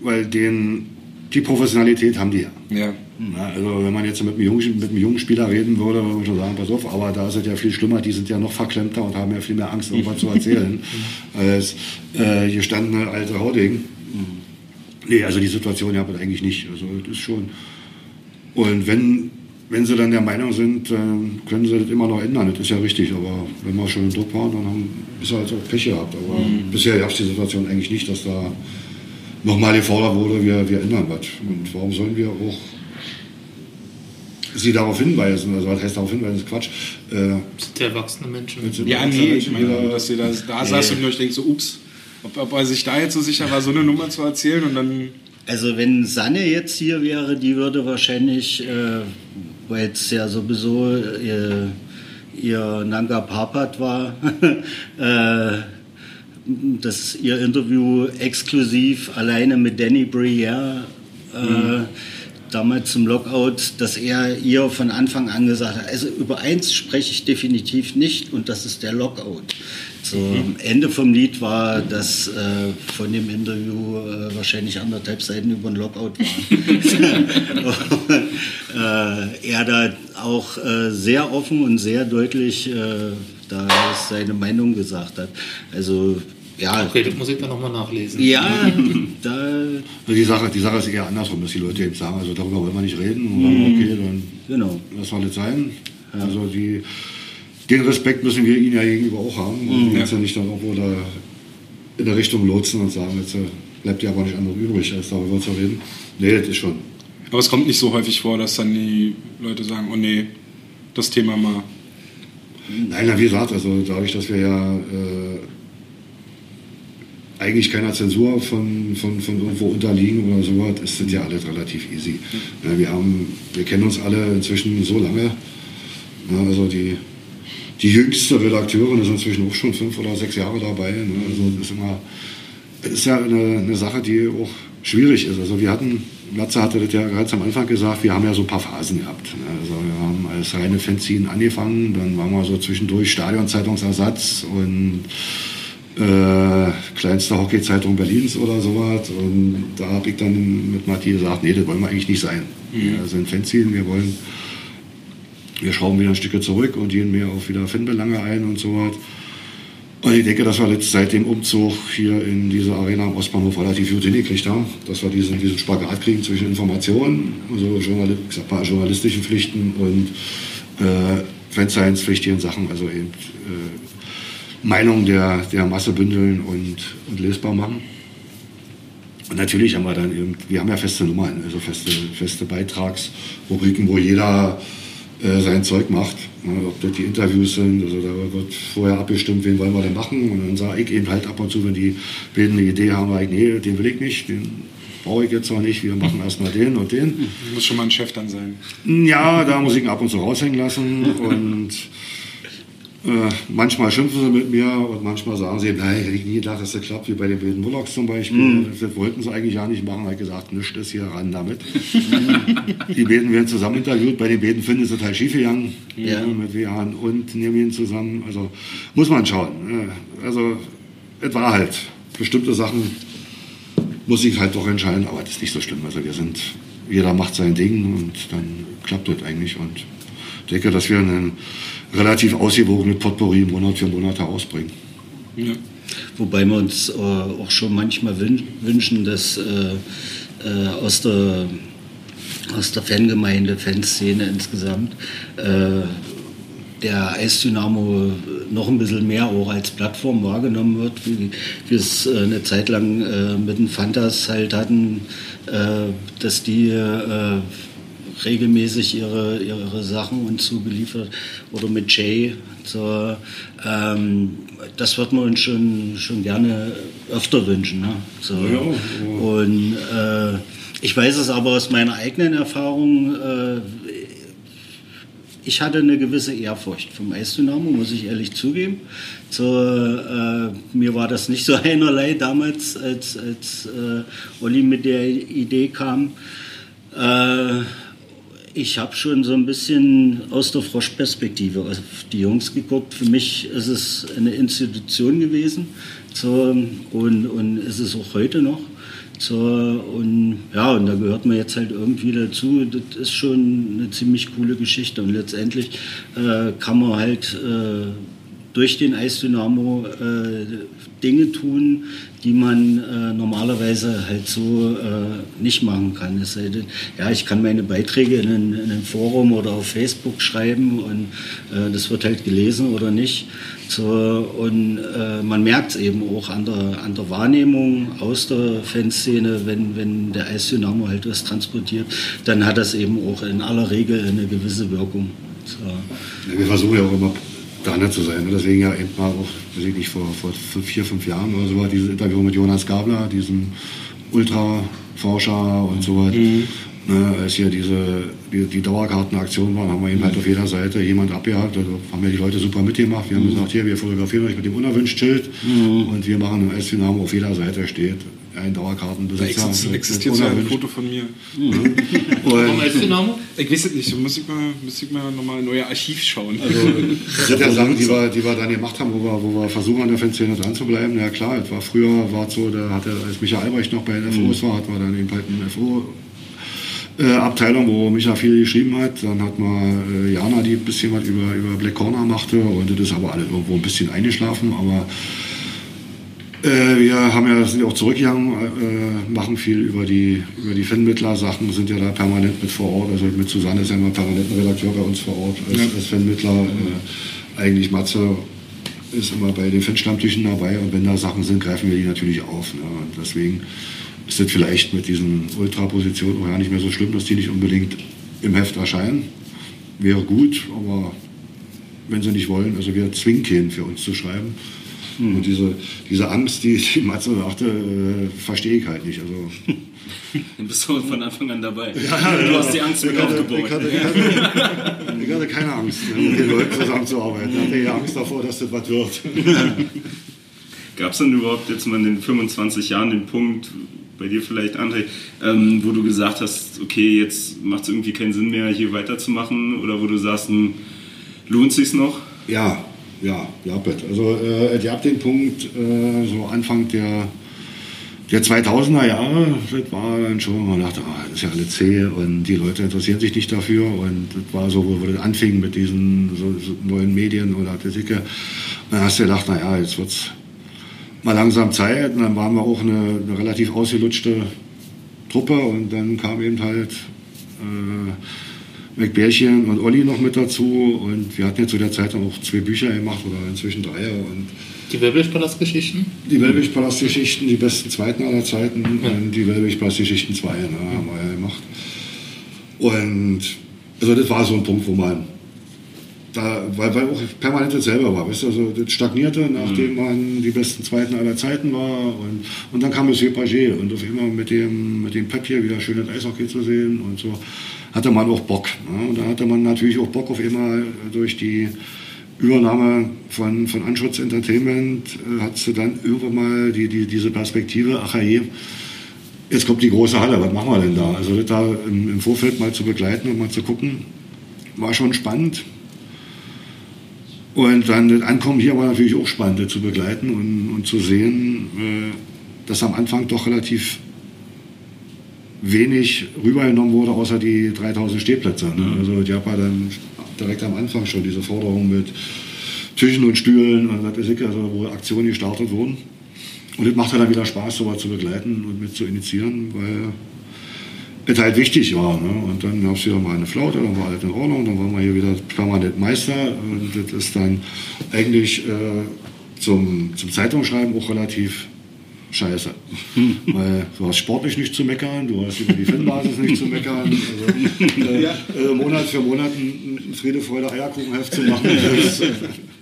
weil den, die Professionalität haben die ja. Ja. Na, also wenn man jetzt mit einem, jungen, mit einem jungen Spieler reden würde, würde man schon sagen, pass auf, aber da ist es ja viel schlimmer, die sind ja noch verklemmter und haben ja viel mehr Angst, irgendwas zu erzählen, als äh, gestandene alte Hauding. Nee, also die Situation ja eigentlich nicht. Also das ist schon. Und wenn, wenn sie dann der Meinung sind, äh, können sie das immer noch ändern, das ist ja richtig. Aber wenn wir schon im Druck waren, dann haben wir halt auch Pech gehabt. Aber mhm. bisher gab es die Situation eigentlich nicht, dass da nochmal gefordert wurde, wir, wir ändern was. Und warum sollen wir auch sie darauf hinweisen, also was heißt darauf hinweisen, ist Quatsch. Äh, sind erwachsene Menschen. Ja, nee, ich meine, dass sie da, da nee. saß und euch denkt so, ups, ob, ob er sich da jetzt so sicher war, so eine Nummer zu erzählen und dann... Also wenn Sanne jetzt hier wäre, die würde wahrscheinlich, äh, weil es ja sowieso ihr, ihr Nanga Papat war, äh, dass ihr Interview exklusiv alleine mit Danny Briere äh, mhm damals zum Lockout, dass er ihr von Anfang an gesagt hat, also über eins spreche ich definitiv nicht und das ist der Lockout. So, mhm. Ende vom Lied war, dass äh, von dem Interview äh, wahrscheinlich anderthalb Seiten über den Lockout waren. äh, er da auch äh, sehr offen und sehr deutlich äh, da seine Meinung gesagt hat. Also Ja, Okay, das muss ich dann nochmal nachlesen. ja, da, die, Sache, die Sache ist eher andersrum, dass die Leute eben sagen, also darüber wollen wir nicht reden. Und sagen, okay, dann genau. das soll es sein. Also die, den Respekt müssen wir ihnen ja gegenüber auch haben. Und wir jetzt ja nicht dann irgendwo da in der Richtung lotsen und sagen, jetzt äh, bleibt ja aber nicht anderes übrig, als darüber zu reden. Nee, das ist schon. Aber es kommt nicht so häufig vor, dass dann die Leute sagen, oh nee, das Thema mal. Nein, na, wie gesagt, also dadurch, dass wir ja äh, eigentlich keiner Zensur von, von, von irgendwo unterliegen oder so was, ist das ja alles relativ easy. Ja, wir, haben, wir kennen uns alle inzwischen so lange. Ja, also die, die jüngste Redakteurin ist inzwischen auch schon fünf oder sechs Jahre dabei. Ne? Also das ist immer, ist ja eine, eine Sache, die auch schwierig ist. Also wir hatten, Latze hatte das ja ganz am Anfang gesagt, wir haben ja so ein paar Phasen gehabt. Ne? Also wir haben als reine Fanzine angefangen, dann waren wir so zwischendurch Stadionzeitungsersatz und äh, kleinste Hockeyzeitung Berlins oder sowas. Und da habe ich dann mit Matti gesagt, nee, das wollen wir eigentlich nicht sein. Wir sind Fanzine, wir wollen, wir schrauben wieder ein Stückchen zurück und gehen mehr auf wieder Fanbelange ein und sowas. Und ich denke, dass wir jetzt seit dem Umzug hier in diese Arena am Ostbahnhof relativ gut hingekriegt haben, dass wir diesen, diesen Spagat kriegen zwischen Informationen, also Journal mal, journalistischen Pflichten und äh, Fanscience-pflichtigen Sachen, also eben äh, Meinung der, der Masse bündeln und, und lesbar machen. Und natürlich haben wir dann eben, wir haben ja feste Nummern, also feste, feste Beitragsrubriken, wo jeder äh, sein Zeug macht. Ne, ob das die Interviews sind, also da wird vorher abgestimmt, wen wollen wir denn machen. Und dann sage ich eben halt ab und zu, wenn die Bilden eine Idee haben, sage ich, nee, den will ich nicht, den brauche ich jetzt noch nicht, wir machen erstmal den und den. Muss schon mal ein Chef dann sein. Ja, da muss ich ihn ab und zu raushängen lassen und äh, manchmal schimpfen sie mit mir und manchmal sagen sie, nein, hätte ich nie gedacht, dass das klappt, wie bei den wilden Bullocks zum Beispiel. Das wollten sie eigentlich ja nicht machen. Ich habe gesagt, nichts ist hier ran damit. die Beten werden zusammen interviewt. Bei den Beten finden es total schief gegangen. Ja. äh, Mit Wehan und Nemin zusammen. Also muss man schauen. Äh, Also es war halt bestimmte Sachen muss ich halt doch entscheiden, aber das ist nicht so schlimm. Also wir sind, jeder macht sein Ding und dann klappt das eigentlich und ich denke, dass wir einen relativ ausgewogenen Potpourri Monat für Monat herausbringen. Ja. Wobei wir uns äh, auch schon manchmal wün wünschen, dass äh, äh, aus, der, aus der Fangemeinde, Fanszene insgesamt, äh, der Eisdynamo noch ein bisschen mehr auch als Plattform wahrgenommen wird, wie wir es äh, eine Zeit lang äh, mit den Fantas halt hatten, äh, dass die äh, regelmäßig ihre, ihre Sachen uns zugeliefert oder mit Jay. So, ähm, das wird man uns schon, schon gerne öfter wünschen. Ne? So. Und äh, ich weiß es aber aus meiner eigenen Erfahrung, äh, ich hatte eine gewisse Ehrfurcht vom Eisdynamo, muss ich ehrlich zugeben. So, äh, mir war das nicht so einerlei damals, als, als äh, Olli mit der Idee kam. Äh, ich habe schon so ein bisschen aus der Froschperspektive auf die Jungs geguckt. Für mich ist es eine Institution gewesen so, und, und ist es auch heute noch. So, und ja, und da gehört man jetzt halt irgendwie dazu. Das ist schon eine ziemlich coole Geschichte. Und letztendlich äh, kann man halt äh, durch den Eisdynamo äh, Dinge tun, die man äh, normalerweise halt so äh, nicht machen kann. Es sei denn, ja, ich kann meine Beiträge in in ein Forum oder auf Facebook schreiben und äh, das wird halt gelesen oder nicht. So, und äh, man merkt es eben auch an der, an der Wahrnehmung aus der Fanszene, wenn, wenn der Eisdynamo halt was transportiert, dann hat das eben auch in aller Regel eine gewisse Wirkung. So. Ja, wir versuchen ja auch immer dran zu sein. ne? Deswegen ja eben mal auch, weiß ich vor, vor vier, fünf Jahren oder so war dieses Interview mit Jonas Gabler, diesem Ultraforscher und so was. Ne, als hier diese, die, die Dauerkartenaktion war, haben wir eben halt auf jeder Seite jemand abgehakt. Also haben ja die Leute super mitgemacht. Wir haben gesagt, hier, wir fotografieren euch mit dem Unerwünscht-Schild und wir machen im S-Dynamo auf jeder Seite steht ein Da Dauerkartenbesitzer. existiert, mit- existiert mit so ein. Foto von mir. Warum Und Eisdynamo? Ich weiß es nicht, muss ich mal, muss ich mal nochmal in euer Archiv schauen. Das sind ja Sachen, die wir, die wir dann gemacht haben, wo wir, wo wir versuchen, an der Fanszene dran zu bleiben. Ja klar, es war früher, war es so, da hatte, als Michael Albrecht noch bei den FOs war, hatten wir dann eben halt eine FO. Äh, Abteilung, wo Micha viel geschrieben hat. Dann hat man äh, Jana, die ein bisschen was über, über Black Corner machte. Und das ist aber alle irgendwo ein bisschen eingeschlafen. Aber Äh, wir haben ja, sind ja auch zurückgegangen, äh, machen viel über die, über die Fanmittler-Sachen, sind ja da permanent mit vor Ort. Also mit Susanne ist ja immer permanent ein Redakteur bei uns vor Ort als, Ja. als Fanmittler. Äh, eigentlich Matze ist immer bei den Fanstammtischen dabei und wenn da Sachen sind, greifen wir die natürlich auf. Ne? Und deswegen ist es vielleicht mit diesen Ultrapositionen auch ja nicht mehr so schlimm, dass die nicht unbedingt im Heft erscheinen. Wäre gut, aber wenn sie nicht wollen, also wir zwingen keinen für uns zu schreiben. Und diese, diese Angst, die, die Matze sagte, äh, verstehe ich halt nicht. Also, Dann bist du von Anfang an dabei. du hast die Angst mit hatte, aufgebaut. ich, hatte, ich, hatte, ich hatte keine Angst, mit den Leuten zusammenzuarbeiten. Ich hatte eher Angst davor, dass das was wird. Gab es denn überhaupt jetzt mal in den 25 Jahren den Punkt, bei dir vielleicht, André, ähm, wo du gesagt hast, okay, jetzt macht es irgendwie keinen Sinn mehr, hier weiterzumachen? Oder wo du sagst, hm, lohnt sich's noch? Ja, ja, ja, Bett. Also äh, ihr habt den Punkt äh, so Anfang der, der 2000er Jahre, das war dann schon, man dachte, ah, das ist ja alles zäh und die Leute interessieren sich nicht dafür und das war so, wo, wo das anfing mit diesen so, so neuen Medien oder. Und dann hast du gedacht, naja, jetzt wird's mal langsam Zeit. Und dann waren wir auch eine, eine relativ ausgelutschte Truppe. Und dann kam eben halt äh, McBärchen und Olli noch mit dazu. Und wir hatten jetzt zu der Zeit dann auch zwei Bücher gemacht oder inzwischen drei. Und Die Wellblechpalastgeschichten? die Wellwig-Palast-Geschichten, die besten zweiten aller Zeiten und die Wellwig-Palast-Geschichten 2 ne, haben wir ja gemacht. Und also das war so ein Punkt, wo man da, weil, weil auch permanent dasselbe war, weißt du, also das stagnierte, nachdem man die besten Zweiten aller Zeiten war und, und dann kam Monsieur Paget und auf einmal mit dem, mit dem Pep hier wieder schön das Eishockey zu sehen und so, hatte man auch Bock. Ne? Und da hatte man natürlich auch Bock auf einmal durch die Übernahme von, von Anschutz Entertainment äh, hat sie dann irgendwann mal die, die, diese Perspektive, ach je, jetzt kommt die große Halle, was machen wir denn da? Also das da im, im Vorfeld mal zu begleiten und mal zu gucken, war schon spannend. Und dann das Ankommen hier war natürlich auch spannend, das zu begleiten und, und zu sehen, äh, dass am Anfang doch relativ wenig rübergenommen wurde, außer die 3000 Stehplätze. Ne? Also die hat dann direkt am Anfang schon diese Forderung mit Tischen und Stühlen und das ist also wo Aktionen gestartet wurden. Und das macht ja dann wieder Spaß, sowas zu begleiten und mit zu initiieren, weil es halt wichtig war. Ne? Und dann gab es wieder mal eine Flaute, dann war alles in Ordnung, dann waren wir hier wieder permanent Meister. Und das ist dann eigentlich äh, zum, zum Zeitungsschreiben auch relativ scheiße. Weil du hast sportlich nicht zu meckern, du hast über die Fanbasis nicht zu meckern. Also, äh, äh, Monat für Monat ein, ein Friede, Freude, Eierkuchenheft zu machen,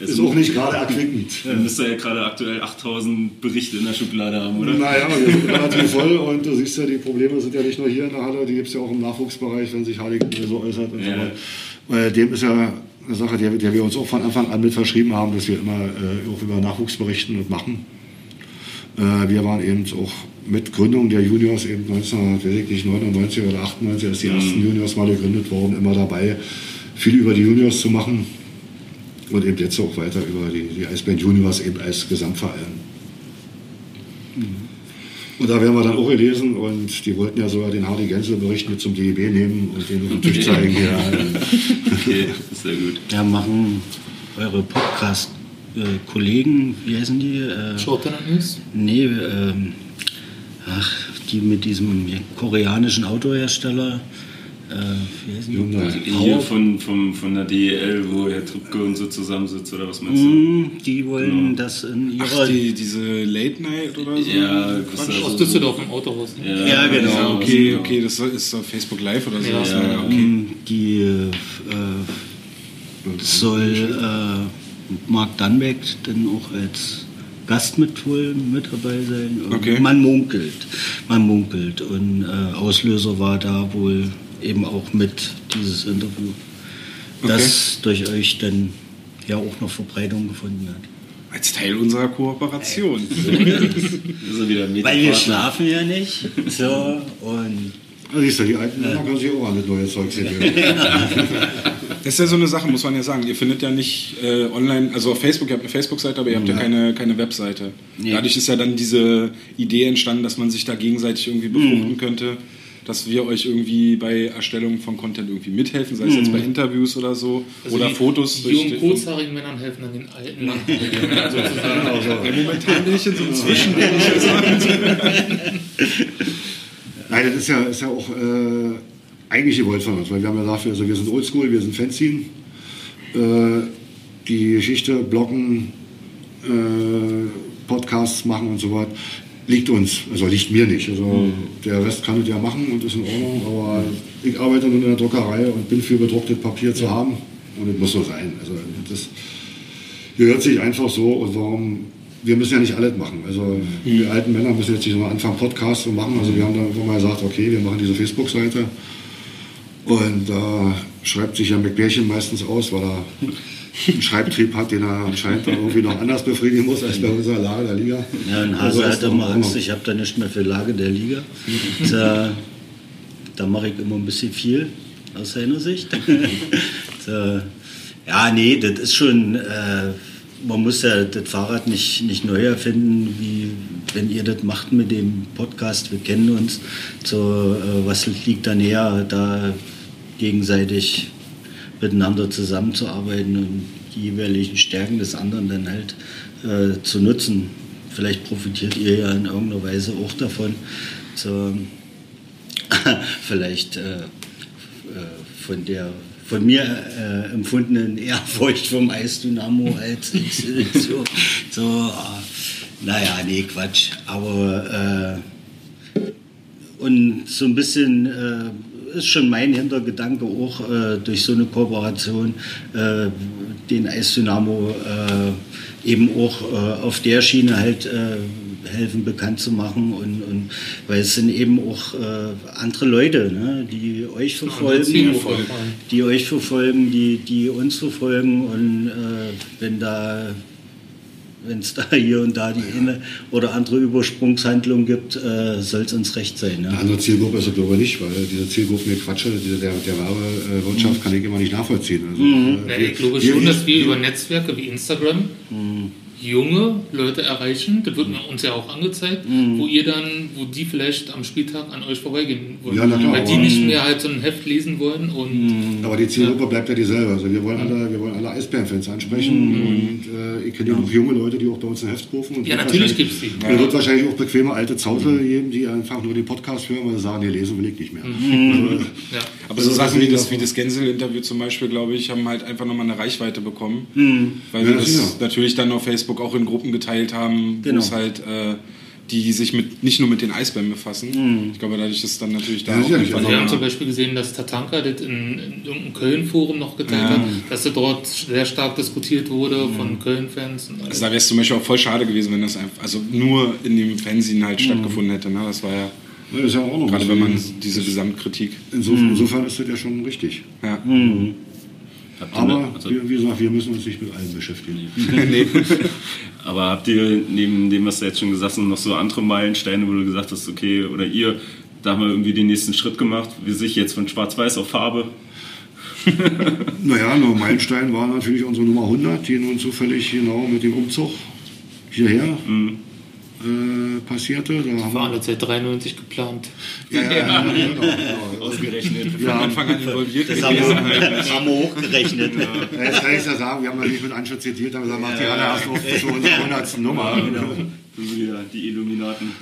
das ist auch nicht gerade erquickend. Dann müsst ihr ja gerade aktuell 8000 Berichte in der Schublade haben, oder? Naja, wir sind relativ voll und du siehst ja, die Probleme sind ja nicht nur hier in der Halle, die gibt es ja auch im Nachwuchsbereich, wenn sich Hardik so äußert und Ja. so weiter. Weil dem ist ja eine Sache, der, der wir uns auch von Anfang an mit verschrieben haben, dass wir immer äh, auch über Nachwuchs berichten und machen. Äh, wir waren eben auch mit Gründung der Juniors eben 1999 oder 98, als die ersten Juniors mal gegründet wurden, immer dabei, viel über die Juniors zu machen und eben jetzt auch weiter über die, die Eisband Juniors eben als Gesamtverein. Und da werden wir dann auch gelesen und die wollten ja sogar den Hardy Gänse Bericht mit zum DEB nehmen und den auf den Tisch zeigen. Ja. Okay, sehr gut. Ja, machen eure Podcast-Kollegen, wie heißen die? Äh, News? nee, ähm, ach, die mit diesem koreanischen Autohersteller. Äh, wie heißen die? Hyundai. Hier von, von, von der DEL, wo Herr Trübke und so zusammensitzt, oder was meinst du? Hm, Die wollen Genau. das in ihrer. Ach, die, diese Late Night oder so? Ja, Quatsch. das ist Aus Düsseldorf im Autohaus. Ne? Ja, genau. Ja, okay, genau. okay, das ist auf Facebook Live oder so. Ja. Ja, okay. Ähm, Die äh, soll äh, Mark Dunbeck dann auch als Gast mit wohl mit dabei sein. Okay. Man munkelt, man munkelt. Und äh, Auslöser war da wohl eben auch mit dieses Interview, das durch euch dann ja auch noch Verbreitung gefunden hat. Als Teil unserer Kooperation. Also wieder Weil wir schlafen ja nicht. So, und Ja, siehst du, die alten Männer können sich auch an das neue Zeug sehen. Das ist ja so eine Sache, muss man ja sagen. Ihr findet ja nicht äh, online, also auf Facebook, ihr habt eine Facebook-Seite, aber ihr habt ja, keine, keine Webseite. Nee. Dadurch ist ja dann diese Idee entstanden, dass man sich da gegenseitig irgendwie befruchten könnte. Dass wir euch irgendwie bei Erstellung von Content irgendwie mithelfen, sei es jetzt bei Interviews oder so Also oder die, Fotos. Die jungen, die- kurzhaarigen Männern helfen dann den alten Langhaarigen sozusagen. Ja, momentan bin ich in so einem Zwischending. Nein, das ist ja, ist ja auch äh, eigentlich gewollt von uns, weil wir haben ja gesagt, also wir sind oldschool, wir sind Fanzine. Äh, die Geschichte, Bloggen, äh, Podcasts machen und so weiter, liegt uns, also liegt mir nicht. Also der Rest kann es ja machen und ist in Ordnung, aber ich arbeite nun in der Druckerei und bin für bedrucktes Papier zu haben und es muss so sein. Also das gehört sich einfach so und warum wir müssen ja nicht alles machen. Also wir alten Männer müssen jetzt nicht nur anfangen, Podcasts zu machen. Also wir haben dann irgendwann mal gesagt, okay, wir machen diese Facebook-Seite. Und da schreibt sich ja McBärchen meistens aus, weil er einen Schreibtrieb hat, den er anscheinend dann irgendwie noch anders befriedigen muss als bei unserer Lage der Liga. Ja, Also Hase ist hat immer Angst, ich habe da nicht mehr für Lage der Liga. da da mache ich immer ein bisschen viel aus seiner Sicht. da, ja, nee, das ist schon, äh, man muss ja das Fahrrad nicht, nicht neu erfinden, wie wenn ihr das macht mit dem Podcast. Wir kennen uns. So, äh, was liegt da näher, da gegenseitig miteinander zusammenzuarbeiten und die jeweiligen Stärken des anderen dann halt äh, zu nutzen. Vielleicht profitiert ihr ja in irgendeiner Weise auch davon. So, vielleicht äh, äh, von der von mir äh, empfundenen Ehrfurcht vom Eisdynamo als Institution. So, äh, naja, nee, Quatsch. Aber äh, und so ein bisschen äh, ist schon mein Hintergedanke auch äh, durch so eine Kooperation äh, den Eisdynamo äh, eben auch äh, auf der Schiene halt äh, helfen bekannt zu machen und, und weil es sind eben auch äh, andere Leute, ne, die euch verfolgen, die euch verfolgen, die, die uns verfolgen und wenn da wenn es da hier und da die eine oder andere Übersprungshandlung gibt, äh, soll es uns recht sein. Eine Ne? andere Zielgruppe ist es glaube ich nicht, weil diese Zielgruppe mir Quatsche, diese, der, der Werbewirtschaft kann ich immer nicht nachvollziehen. Also, Ja, äh, ich glaube schon, dass wir wir- über Netzwerke wie Instagram junge Leute erreichen. Das wird mir uns ja auch angezeigt, wo ihr dann, wo die vielleicht am Spieltag an euch vorbeigehen wollen. Ja, na klar, Weil die nicht mehr halt so ein Heft lesen wollen und Aber die Zielgruppe bleibt ja dieselbe. Also wir wollen alle, wir wollen alle Eisbärenfans ansprechen und äh, ich kenne ja auch junge Leute, die auch bei uns ein Heft kaufen. Und Ja, natürlich wahrscheinlich- gibt's die. Es wird wahrscheinlich auch bequeme alte Zausel geben, die einfach nur den Podcast hören, weil sie sagen, nee, lesen will ich nicht mehr. Also, ja. Aber so Also Sachen wie das, wie das Gänsehl-Interview zum Beispiel, glaube ich, haben halt einfach nochmal eine Reichweite bekommen. Weil Ja, wir das natürlich dann auf Facebook auch in Gruppen geteilt haben, Genau. wo es halt, äh, die sich mit, nicht nur mit den Eisbären befassen. Ich glaube, dadurch ist dann natürlich da Ja, auch Also wir haben zum Beispiel gesehen, dass Tatanka das in, in irgendeinem Köln-Forum noch geteilt hat, dass das dort sehr stark diskutiert wurde von Köln-Fans. Also da wäre es zum Beispiel auch voll schade gewesen, wenn das einfach, also nur in dem Fernsehen halt stattgefunden hätte. Ne? Das war ja, das ist ja auch noch gerade wenn man diese Gesamtkritik. Insofern, insofern ist das ja schon richtig. Ja. Ihr Aber ne- also, wie, wie gesagt, wir müssen uns nicht mit allem beschäftigen. nee. aber habt ihr neben dem, was du jetzt schon gesagt hast, noch so andere Meilensteine, wo du gesagt hast, okay, oder ihr, da haben wir irgendwie den nächsten Schritt gemacht, wie sich jetzt von Schwarz-Weiß auf Farbe? Naja, nur Meilenstein war natürlich unsere Nummer 100, die nun zufällig genau mit dem Umzug hierher äh, passierte. Da haben war alle seit 93 geplant. ja, ja, ja, genau, genau. Ausgerechnet. Von Ja, Anfang an involviert Das haben wir, das haben wir hochgerechnet. Ja, Jetzt kann ich ja sagen, wir haben natürlich mit Anschluss zitiert, haben gesagt, mach die alle erst auf zu unserer 100. Nummer. Das sind wieder die Illuminaten.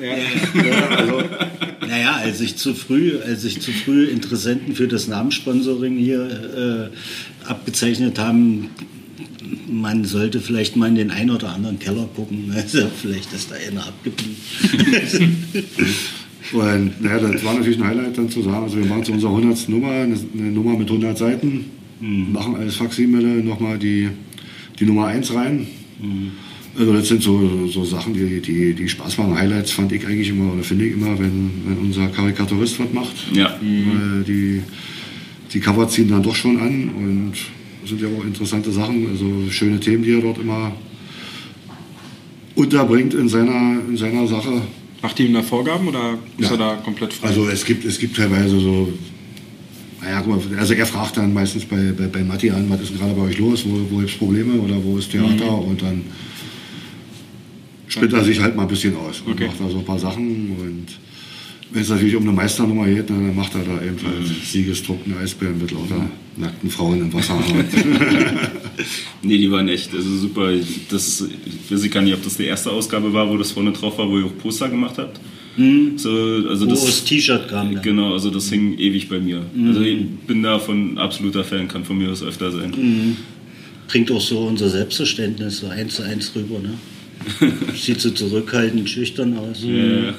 Naja, als ich zu früh, als ich zu früh Interessenten für das Namenssponsoring hier äh, abgezeichnet haben, man sollte vielleicht mal in den einen oder anderen Keller gucken. Also vielleicht ist da einer abgeblieben. Und naja, das war natürlich ein Highlight dann zu sagen, also wir machen zu unserer 100. Nummer, eine, eine Nummer mit 100 Seiten, machen als Faximile nochmal die, die Nummer 1 rein. Also das sind so, so Sachen, die, die, die Spaß machen. Highlights fand ich eigentlich immer, oder finde ich immer, wenn, wenn unser Karikaturist was macht. Ja. Weil die, die Cover ziehen dann doch schon an und sind ja auch interessante Sachen, also schöne Themen, die er dort immer unterbringt in seiner, in seiner Sache. Macht ihr ihm da Vorgaben oder ist Ja. er da komplett frei? Also es gibt, es gibt teilweise so, naja, guck mal, also er fragt dann meistens bei, bei, bei Matti an, was ist gerade bei euch los, wo, wo gibt es Probleme oder wo ist Theater und dann spinnt er sich halt mal ein bisschen aus und Okay. macht da so ein paar Sachen und Wenn es natürlich um eine Meisternummer geht, dann macht er da eben halt Siegestruppen Eisbären mit lauter nackten Frauen im Wasser. nee, die waren echt also super. Das, ich weiß gar nicht, ob das die erste Ausgabe war, wo das vorne drauf war, wo ihr auch Poster gemacht habt. Mhm. So, also Wo das, das T-Shirt kam. Dann. Genau, also das hing ewig bei mir. Also ich bin davon absoluter Fan, kann von mir aus öfter sein. Bringt auch so unser Selbstverständnis so eins zu eins rüber. Ne? Sieht so zurückhaltend, schüchtern aus. Ja.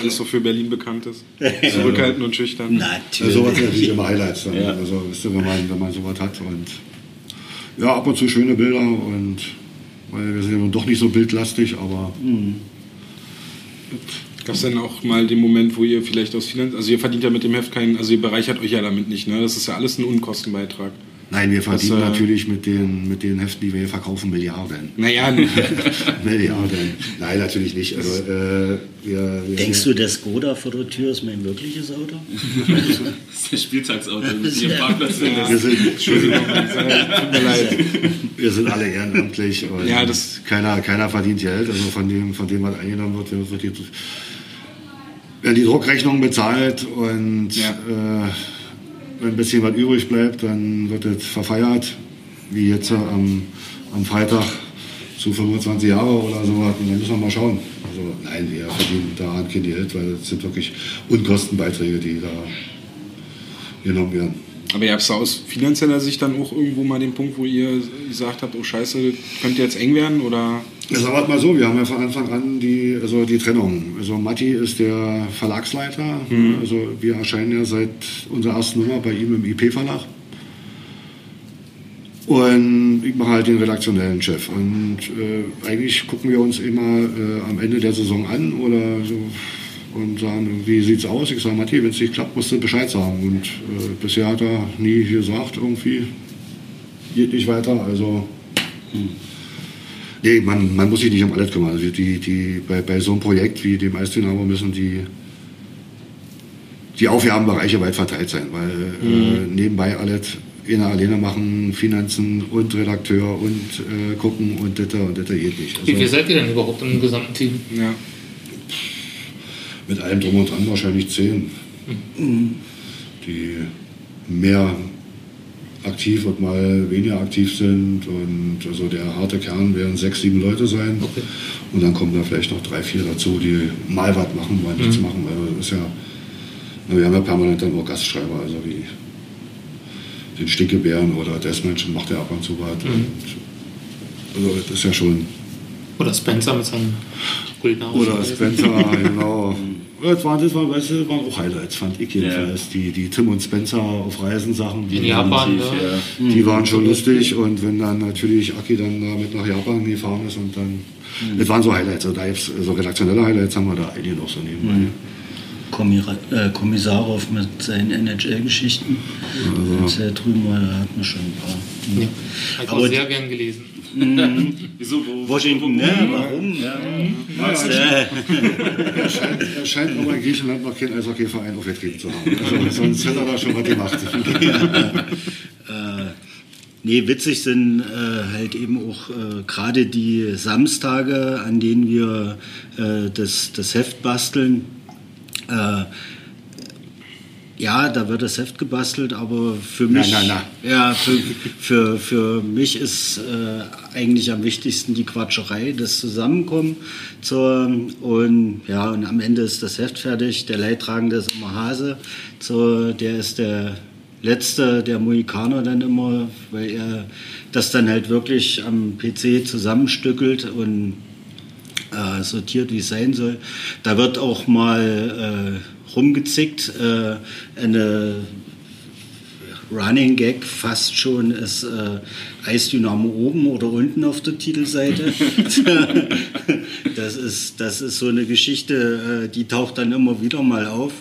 Alles so für Berlin bekannt ist. Zurückhaltend und schüchtern. Natürlich. Ja, sowas sind natürlich immer Highlights dann. Ja. Also, wisst ihr, wenn man, wenn man sowas hat. Und ja, ab und zu schöne Bilder und weil wir sind ja nun doch nicht so bildlastig, aber Gab es denn auch mal den Moment, wo ihr vielleicht aus Finanz... Also ihr verdient ja mit dem Heft keinen... Also ihr bereichert euch ja damit nicht, ne? Das ist ja alles ein Unkostenbeitrag. Nein, wir verdienen äh, natürlich mit den, mit den Heften, die wir hier verkaufen, Milliarden. Naja, Milliarden. Nein, natürlich nicht. Also, äh, wir, wir, Denkst du, der Skoda vor der Tür ist mein wirkliches Auto? Das ist der Spieltagsauto mit ihrem Parkplatz. wir sind, Entschuldigung, tut mir leid. wir sind alle ehrenamtlich und Ja, das- keiner, keiner verdient Geld. Also von dem, von dem was eingenommen wird, wird die, werden die Druckrechnungen bezahlt und Ja. äh, wenn ein bisschen was übrig bleibt, dann wird es verfeiert, wie jetzt äh, am, am Freitag zu 25 Jahre oder so. Und dann müssen wir mal schauen. Also nein, wir verdienen daran kein Geld, weil es sind wirklich Unkostenbeiträge, die da genommen werden. Aber ihr habt da aus finanzieller Sicht dann auch irgendwo mal den Punkt, wo ihr gesagt habt, oh scheiße, könnte jetzt eng werden oder... Sagen wir mal so, wir haben ja von Anfang an die, also die Trennung. Also Matti ist der Verlagsleiter. Also wir erscheinen ja seit unserer ersten Nummer bei ihm im IP-Verlag. Und ich mache halt den redaktionellen Chef. Und äh, eigentlich gucken wir uns immer äh, am Ende der Saison an oder so und sagen, wie sieht's aus? Ich sage, Matti, wenn es nicht klappt, musst du Bescheid sagen. Und äh, bisher hat er nie gesagt, irgendwie geht nicht weiter. Also Nee, man, man muss sich nicht um alles kümmern. Also die, die, bei, bei so einem Projekt wie dem Eisdynamo müssen die, die Aufgabenbereiche weit verteilt sein, weil äh, nebenbei alles einer alleine machen, Finanzen und Redakteur und äh, gucken und das und das geht nicht. Wie viel Also seid ihr denn überhaupt im gesamten Team? Ja. Mit allem drum und dran wahrscheinlich zehn, die mehr aktiv und mal weniger aktiv sind und also der harte Kern werden sechs, sieben Leute sein. Okay. Und dann kommen da vielleicht noch drei, vier dazu, die mal was machen, mal nichts machen. Weil das ist ja, na, wir haben ja permanent dann auch Gastschreiber, also wie den Stinkebären oder Desmenschen macht er ab und zu was. Und, also das ist ja schon. Oder Spencer mit seinem kulinarischen Oder. Spencer, genau. Das waren, das waren, das waren auch Highlights, fand ich jedenfalls. Die, die Tim und Spencer auf Reisensachen. Die In Japan, ne? ja. Die waren schon lustig und wenn dann natürlich Aki dann damit nach Japan gefahren ist und dann. Das waren so Highlights, also da gibt's so redaktionelle Highlights haben wir da einige noch so nebenbei. Kommira äh, Kommissarov mit seinen NHL-Geschichten. Als er drüben war, da hat man schon ein paar. Ja. Auch Aber- sehr gern gelesen. Wieso? Wo, Washington, ne? Warum? Ja. Du- Äh, Er scheint, er scheint aber in Griechenland noch keinen Eishockeyverein aufgetrieben zu haben. Also, sonst hätte er da schon was gemacht. äh, nee, witzig sind äh, halt eben auch äh, gerade die Samstage, an denen wir äh, das, das Heft basteln. Äh, ja, da wird das Heft gebastelt, aber für mich, na, na. Ja, für, für, für mich ist äh, eigentlich am wichtigsten die Quatscherei, das Zusammenkommen. Zur, und ja, und am Ende ist das Heft fertig. Der Leidtragende ist immer Hase. Zur, der ist der letzte, der Mohikaner dann immer, weil er das dann halt wirklich am PC zusammenstückelt und äh, sortiert, wie es sein soll. Da wird auch mal äh, rumgezickt. Äh, eine Running Gag fast schon ist äh, Eisdynamo oben oder unten auf der Titelseite. das, ist, das ist so eine Geschichte, äh, die taucht dann immer wieder mal auf.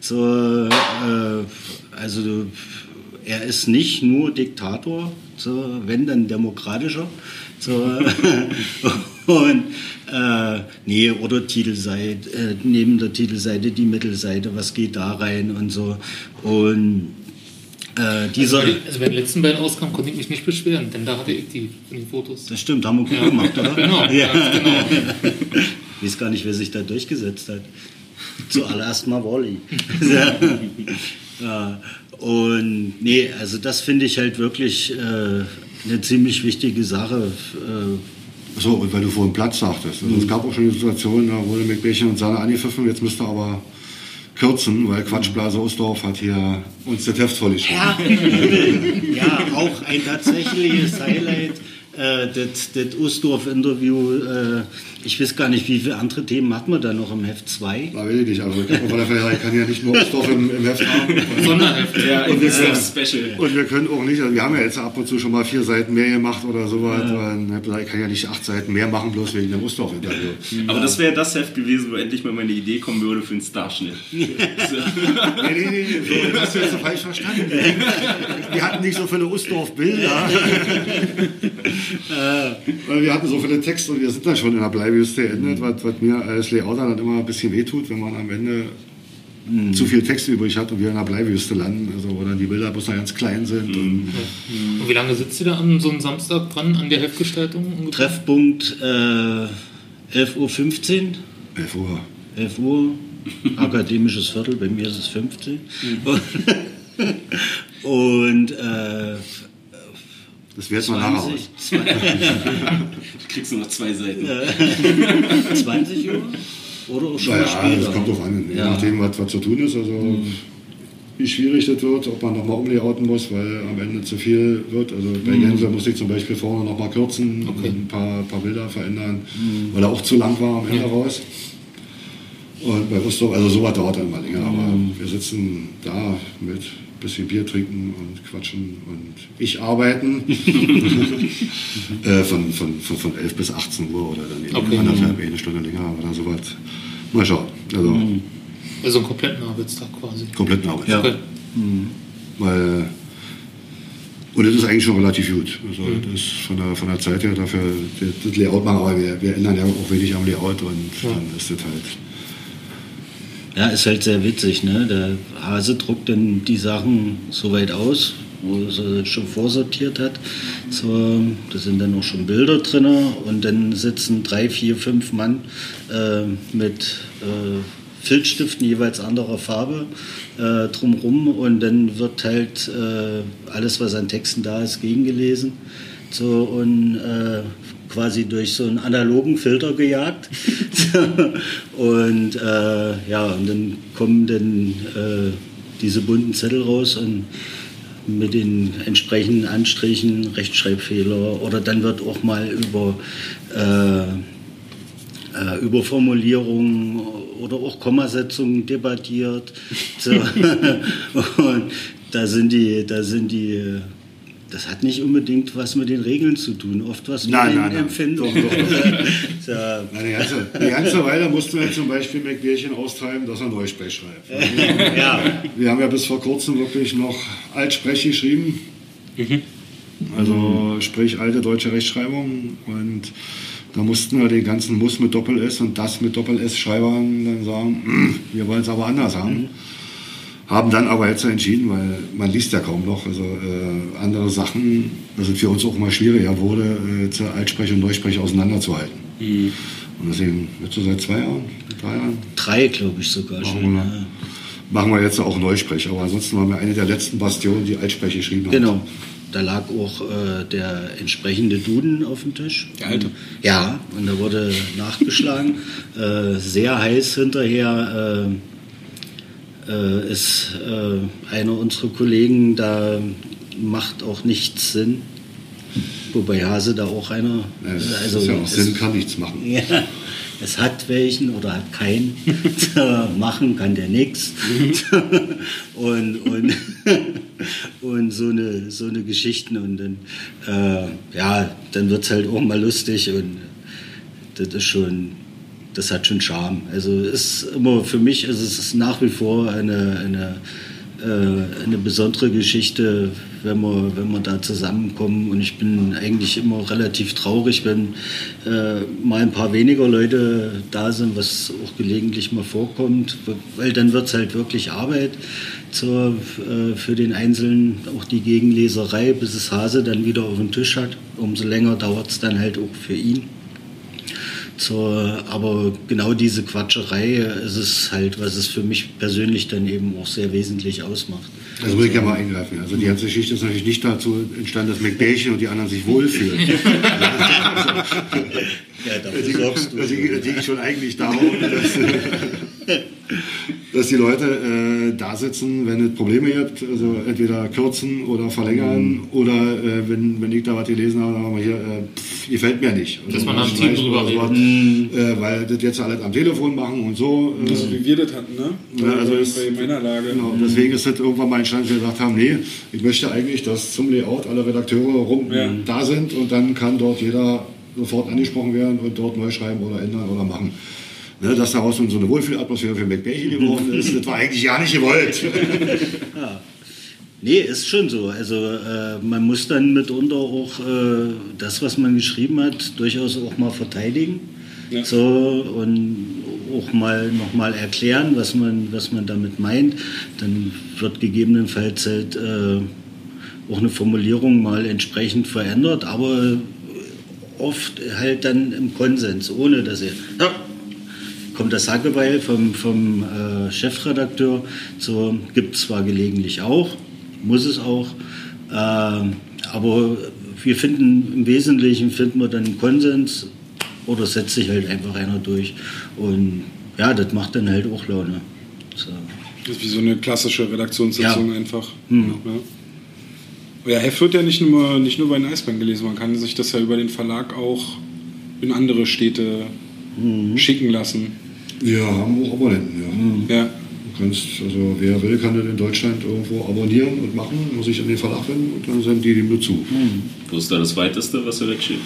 So, äh, also er ist nicht nur Diktator, so, wenn dann demokratischer. So, und äh, nee, oder Titelseite, äh, neben der Titelseite die Mittelseite, was geht da rein und so. Und äh, dieser, Also, also bei den letzten beiden Ausgaben konnte ich mich nicht beschweren, denn da hatte ich die, die Fotos. das stimmt, haben wir gut Ja. gemacht, oder? Genau, Ja. genau. Ich weiß gar nicht, wer sich da durchgesetzt hat. Zuallererst mal Wally. ja. Und nee, also das finde ich halt wirklich äh, eine ziemlich wichtige Sache. Äh, so, und weil du vorhin Platz sagtest. Also es gab auch schon die Situation, da wurde mit Bärchen und Sahne angepfiffen, jetzt müsste aber kürzen, weil Quatschblase Ostdorf hat hier uns das Heft voll Ja, ja, auch ein tatsächliches Highlight äh, das, Usdorf-Interview, äh, ich weiß gar nicht, wie viele andere Themen hat man da noch im Heft 2? Da will ich nicht. Also ich kann ja nicht nur Usdorf im, im Heft haben. Sonderheft. Ja, und, wir können, Special. und wir können auch nicht, also wir haben ja jetzt ab und zu schon mal vier Seiten mehr gemacht oder sowas. Ja. Ich kann ja nicht acht Seiten mehr machen, bloß wegen dem Usdorf-Interview. Aber das wäre das Heft gewesen, wo endlich mal meine Idee kommen würde für einen Starschnitt. nee, nee, nee, so, das hast du jetzt so falsch verstanden. Wir hatten nicht so viele Usdorf-Bilder. Weil wir hatten so viele Texte und wir sind dann schon in der Bleibewüste geendet, was, was mir als Layouter dann immer ein bisschen wehtut, wenn man am Ende mhm. zu viel Text übrig hat und wir in der Bleibewüste landen, also wo dann die Bilder bloß noch ganz klein sind. Mhm. Und, und, wie lange sitzt ihr da an so einem Samstag dran, an der Heftgestaltung? Ungefähr? Treffpunkt äh, 11.15 Uhr. 11 Uhr. 11 Uhr, akademisches Viertel, bei mir ist es 15. Mhm. und äh, das wird mal nachher aus. du kriegst nur noch zwei Seiten. 20 Uhr? Oder auch schon naja, später? das kommt drauf an, je ja. nachdem, was, was zu tun ist. Also, mhm. Wie schwierig das wird, ob man nochmal umlayouten muss, weil am Ende zu viel wird. Also bei mhm. Gänse musste ich zum Beispiel vorne nochmal kürzen okay. und ein paar, paar Bilder verändern, mhm. weil er auch zu lang war am Ende ja. raus. Und bei Rüstung, also sowas dauert dann mal länger, aber mhm. wir sitzen da mit bisschen Bier trinken und quatschen und ich arbeiten. äh, von, von, von, von 11 bis 18 Uhr oder dann eben okay. anderthalb, eine Stunde länger oder sowas. Mal schauen. Also, mhm. also einen kompletten Arbeitstag quasi. Kompletten Arbeitstag. Ja. Okay. Mhm. Weil, und das ist eigentlich schon relativ gut. Also mhm. das ist von der, von der Zeit her dafür das Layout machen, aber wir, wir ändern ja auch wenig am Layout und ja. dann ist das halt ja, ist halt sehr witzig. Ne? Der Hase druckt dann die Sachen so weit aus, wo er sie schon vorsortiert hat. So, da sind dann auch schon Bilder drin und dann sitzen drei, vier, fünf Mann äh, mit äh, Filzstiften jeweils anderer Farbe äh, drumrum und dann wird halt äh, alles, was an Texten da ist, gegengelesen. So, und äh, quasi durch so einen analogen Filter gejagt. und äh, ja, und dann kommen dann äh, diese bunten Zettel raus und mit den entsprechenden Anstrichen, Rechtschreibfehler oder dann wird auch mal über, äh, äh über Formulierungen oder auch Kommasetzungen debattiert. So. und da sind die, da sind die das hat nicht unbedingt was mit den Regeln zu tun, oft was mit nein, den nein, Empfindungen. Doch, doch. ja. nein, die, ganze, die ganze Weile mussten wir zum Beispiel McBärchen austreiben, dass er Neusprech schreibt. ja. Wir haben ja bis vor kurzem wirklich noch Altsprech geschrieben. Mhm. Also sprich alte deutsche Rechtschreibung und da mussten wir den ganzen Muss mit Doppel-S und das mit Doppel-S-Schreibern dann sagen, wir wollen es aber anders haben. Mhm. Haben dann aber jetzt entschieden, weil man liest ja kaum noch, also äh, andere Sachen, das sind für uns auch mal schwieriger wurde, äh, zu Altsprech und Neusprech auseinanderzuhalten. Mhm. Und deswegen, jetzt so seit zwei Jahren, drei Jahren? Drei, glaube ich sogar machen schon. Wir, ja. Machen wir jetzt auch Neusprech, aber ansonsten waren wir eine der letzten Bastionen, die Altsprech geschrieben haben. Genau. Da lag auch äh, der entsprechende Duden auf dem Tisch. Der alte? Ja, und da wurde nachgeschlagen. äh, sehr heiß hinterher äh, äh, ist äh, einer unserer Kollegen, da macht auch nichts Sinn. Wobei Hase da auch einer. Ja, also, ist ja auch Sinn kann nichts machen. Ja, es hat welchen oder hat keinen. machen kann der nichts. und, und, und so eine, so eine Geschichten. Und dann, äh, ja, dann wird es halt auch mal lustig. Und das ist schon das hat schon Charme. Also ist immer für mich ist es nach wie vor eine, eine, äh, eine besondere Geschichte, wenn wir, wenn wir da zusammenkommen. Und ich bin eigentlich immer relativ traurig, wenn äh, mal ein paar weniger Leute da sind, was auch gelegentlich mal vorkommt, weil dann wird es halt wirklich Arbeit zur, äh, für den Einzelnen, auch die Gegenleserei, bis es Hase dann wieder auf den Tisch hat. Umso länger dauert es dann halt auch für ihn. So, aber genau diese Quatscherei ist es halt, was es für mich persönlich dann eben auch sehr wesentlich ausmacht. Also will ich ja mal eingreifen. Also die ganze Geschichte ist natürlich nicht dazu entstanden, dass McBällchen und die anderen sich wohlfühlen. Ja, dafür sorgst du. Das liegt schon eigentlich darum, dass, dass die Leute äh, da sitzen, wenn es Probleme gibt, also entweder kürzen oder verlängern oder äh, wenn, wenn ich da was gelesen habe, dann haben wir hier, äh, pff, gefällt mir nicht. Also, Dass man am streichen Team drüber oder sowas, äh, Weil das jetzt alles am Telefon machen und so. Äh, So wie wir das hatten, ne? Ja, also bei, es- bei meiner Lage. Genau, deswegen ist das irgendwann mal entstanden, dass wir gesagt haben, nee, ich möchte eigentlich, dass zum Layout alle Redakteure rum Ja. da sind und dann kann dort jeder sofort angesprochen werden und dort neu schreiben oder ändern oder machen. Ne, dass daraus so eine Wohlfühlatmosphäre für McBällchen geworden ist, das war eigentlich gar nicht gewollt. Nee, ist schon so. Also äh, man muss dann mitunter auch äh, das, was man geschrieben hat, durchaus auch mal verteidigen. Ja. So und auch mal nochmal erklären, was man, was man damit meint. Dann wird gegebenenfalls halt äh, auch eine Formulierung mal entsprechend verändert, aber oft halt dann im Konsens, ohne dass er ja, kommt das Hackebeil vom, vom äh, Chefredakteur. So gibt es zwar gelegentlich auch, muss es auch, äh, aber wir finden im Wesentlichen finden wir dann einen Konsens oder setzt sich halt einfach einer durch. Und ja, das macht dann halt auch Laune. So. Das ist wie so eine klassische Redaktionssitzung Ja. einfach. Hm. Ja. ja, Heft wird ja nicht nur, nicht nur bei den Eisbären gelesen, man kann sich das ja über den Verlag auch in andere Städte Mhm. schicken lassen. Wir haben auch Abonnenten, ja. Ja. Du kannst, also wer will, kann das in Deutschland irgendwo abonnieren und machen, muss sich an den Verlag wenden und dann senden die dem nur zu. Wo ist da das weiteste, was er wegschickt?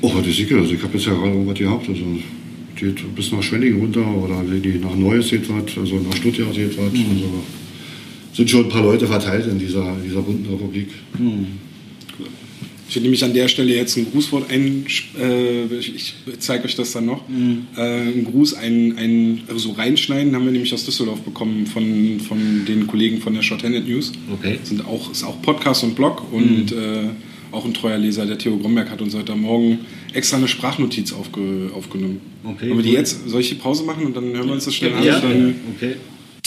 Oh, das ist sicher. Also ich habe jetzt ja gerade irgendwas gehabt. Also geht bis nach Schwenningen runter oder die nach Neues geht was, also nach Stuttgart geht was. Also sind schon ein paar Leute verteilt in dieser, in dieser bunten Republik. Ich will nämlich an der Stelle jetzt ein Grußwort ein, äh, ich, zeige euch das dann noch. Äh, ein Gruß ein, ein so reinschneiden haben wir nämlich aus Düsseldorf bekommen von, von den Kollegen von der Shorthanded News. Okay. Sind auch, ist auch Podcast und Blog und äh, auch ein treuer Leser, der Theo Gromberg hat uns heute Morgen extra eine Sprachnotiz aufge, aufgenommen. Okay, Wollen wir die jetzt solche Pause machen und dann hören wir uns das schnell an? Ja, und dann, okay.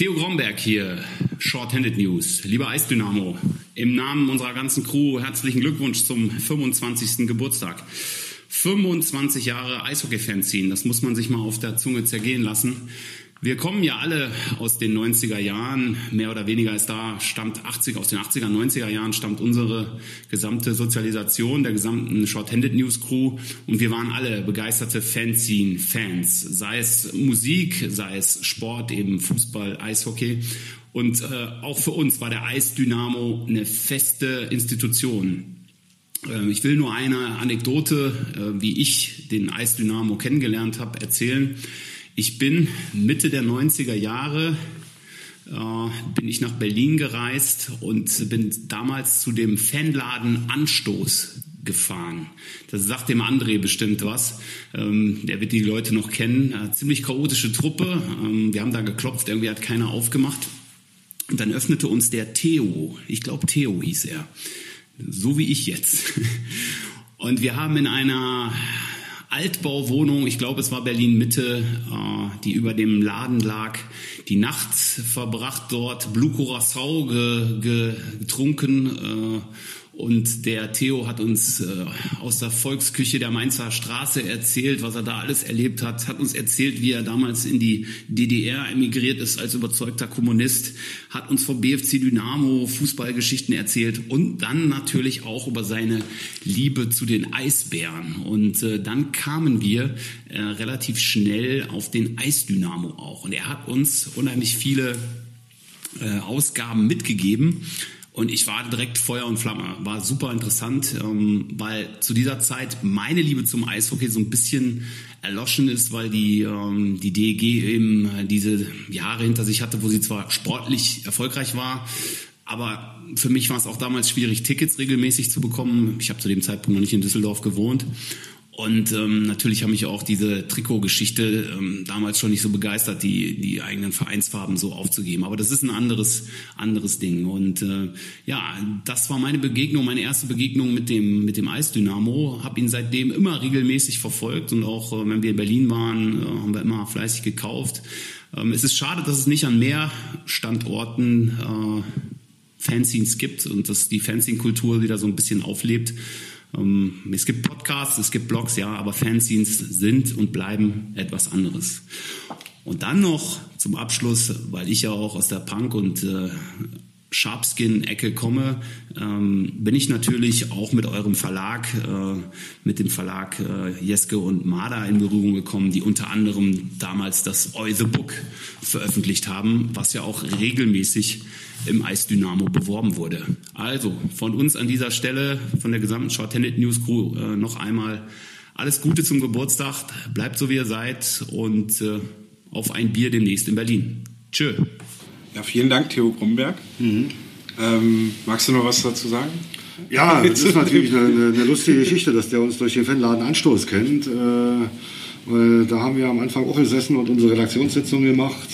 Theo Gromberg hier, Shorthanded News. Lieber Eisdynamo, im Namen unserer ganzen Crew herzlichen Glückwunsch zum 25. Geburtstag. 25 Jahre Eishockey-Fanzine, das muss man sich mal auf der Zunge zergehen lassen. Wir kommen ja alle aus den 90er Jahren, mehr oder weniger ist da, stammt 80, aus den 80er, 90er Jahren stammt unsere gesamte Sozialisation der gesamten Shorthanded News Crew und wir waren alle begeisterte Fanzine-Fans, sei es Musik, sei es Sport, eben Fußball, Eishockey. Und äh, auch für uns war der Eisdynamo eine feste Institution. Ähm, Ich will nur eine Anekdote, äh, wie ich den Eisdynamo kennengelernt habe, erzählen. Ich bin Mitte der 90er Jahre äh, bin ich nach Berlin gereist und bin damals zu dem Fanladen Anstoß gefahren. Das sagt dem André bestimmt was. Ähm, der wird die Leute noch kennen. Äh, ziemlich chaotische Truppe. Ähm, wir haben da geklopft, irgendwie hat keiner aufgemacht. Und dann öffnete uns der Theo. Ich glaube, Theo hieß er. So wie ich jetzt. Und wir haben in einer Altbauwohnung, ich glaube es war Berlin Mitte, äh, die über dem Laden lag, die Nacht verbracht dort, Blue Curacao ge, ge, getrunken äh, und der Theo hat uns äh, aus der Volksküche der Mainzer Straße erzählt, was er da alles erlebt hat, hat uns erzählt, wie er damals in die DDR emigriert ist als überzeugter Kommunist, hat uns vom BFC Dynamo Fußballgeschichten erzählt und dann natürlich auch über seine Liebe zu den Eisbären. Und äh, dann kamen wir äh, relativ schnell auf den Eisdynamo auch. Und er hat uns unheimlich viele äh, Ausgaben mitgegeben. Und ich war direkt Feuer und Flamme. War super interessant, ähm, weil zu dieser Zeit meine Liebe zum Eishockey so ein bisschen erloschen ist, weil die, ähm, die DEG eben diese Jahre hinter sich hatte, wo sie zwar sportlich erfolgreich war, aber für mich war es auch damals schwierig, Tickets regelmäßig zu bekommen. Ich habe zu dem Zeitpunkt noch nicht in Düsseldorf gewohnt. Und ähm, natürlich haben mich auch diese Trikotgeschichte ähm, damals schon nicht so begeistert, die, die eigenen Vereinsfarben so aufzugeben. Aber das ist ein anderes, anderes Ding. Und äh, ja, das war meine Begegnung, meine erste Begegnung mit dem, mit dem Eisdynamo. Habe ihn seitdem immer regelmäßig verfolgt und auch äh, wenn wir in Berlin waren, äh, haben wir immer fleißig gekauft. Ähm, es ist schade, dass es nicht an mehr Standorten äh, Fanzines gibt und dass die Fanzine-Kultur wieder so ein bisschen auflebt. Ähm, es gibt Podcasts, es gibt Blogs, ja, aber Fanzines sind und bleiben etwas anderes. Und dann noch zum Abschluss, weil ich ja auch aus der Punk- und äh, Sharpskin-Ecke komme, ähm, bin ich natürlich auch mit eurem Verlag, äh, mit dem Verlag äh, Jeske und Marder in Berührung gekommen, die unter anderem damals das Oi the Book veröffentlicht haben, was ja auch regelmäßig im Eisdynamo beworben wurde. Also von uns an dieser Stelle, von der gesamten Shorthanded News Crew äh, noch einmal alles Gute zum Geburtstag, bleibt so wie ihr seid und äh, auf ein Bier demnächst in Berlin. Tschö. Ja, vielen Dank, Theo Krumberg. Mhm. Ähm, magst du noch was dazu sagen? Ja, das ist natürlich eine, eine, lustige Geschichte, dass der uns durch den Fanladen Anstoß kennt. Äh, weil da haben wir am Anfang auch gesessen und unsere Redaktionssitzung gemacht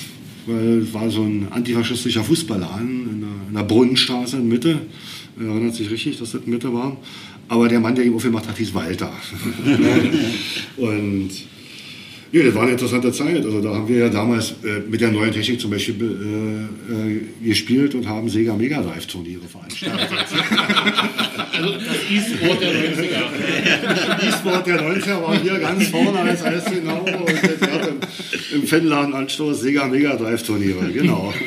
weil es war so ein antifaschistischer Fußballladen in der, in der Brunnenstraße in Mitte. Er erinnert sich richtig, dass das in Mitte war. Aber der Mann, der ihm aufgemacht hat, hieß Walter. und ja, das war eine interessante Zeit. Also da haben wir ja damals äh, mit der neuen Technik zum Beispiel äh, äh, gespielt und haben Sega Mega Drive Turniere veranstaltet. also das E-Sport der 90er. E-Sport der 90er war hier ganz vorne als Eisgenau und jetzt im, im Fanladenanstoß Sega Mega Drive Turniere, genau.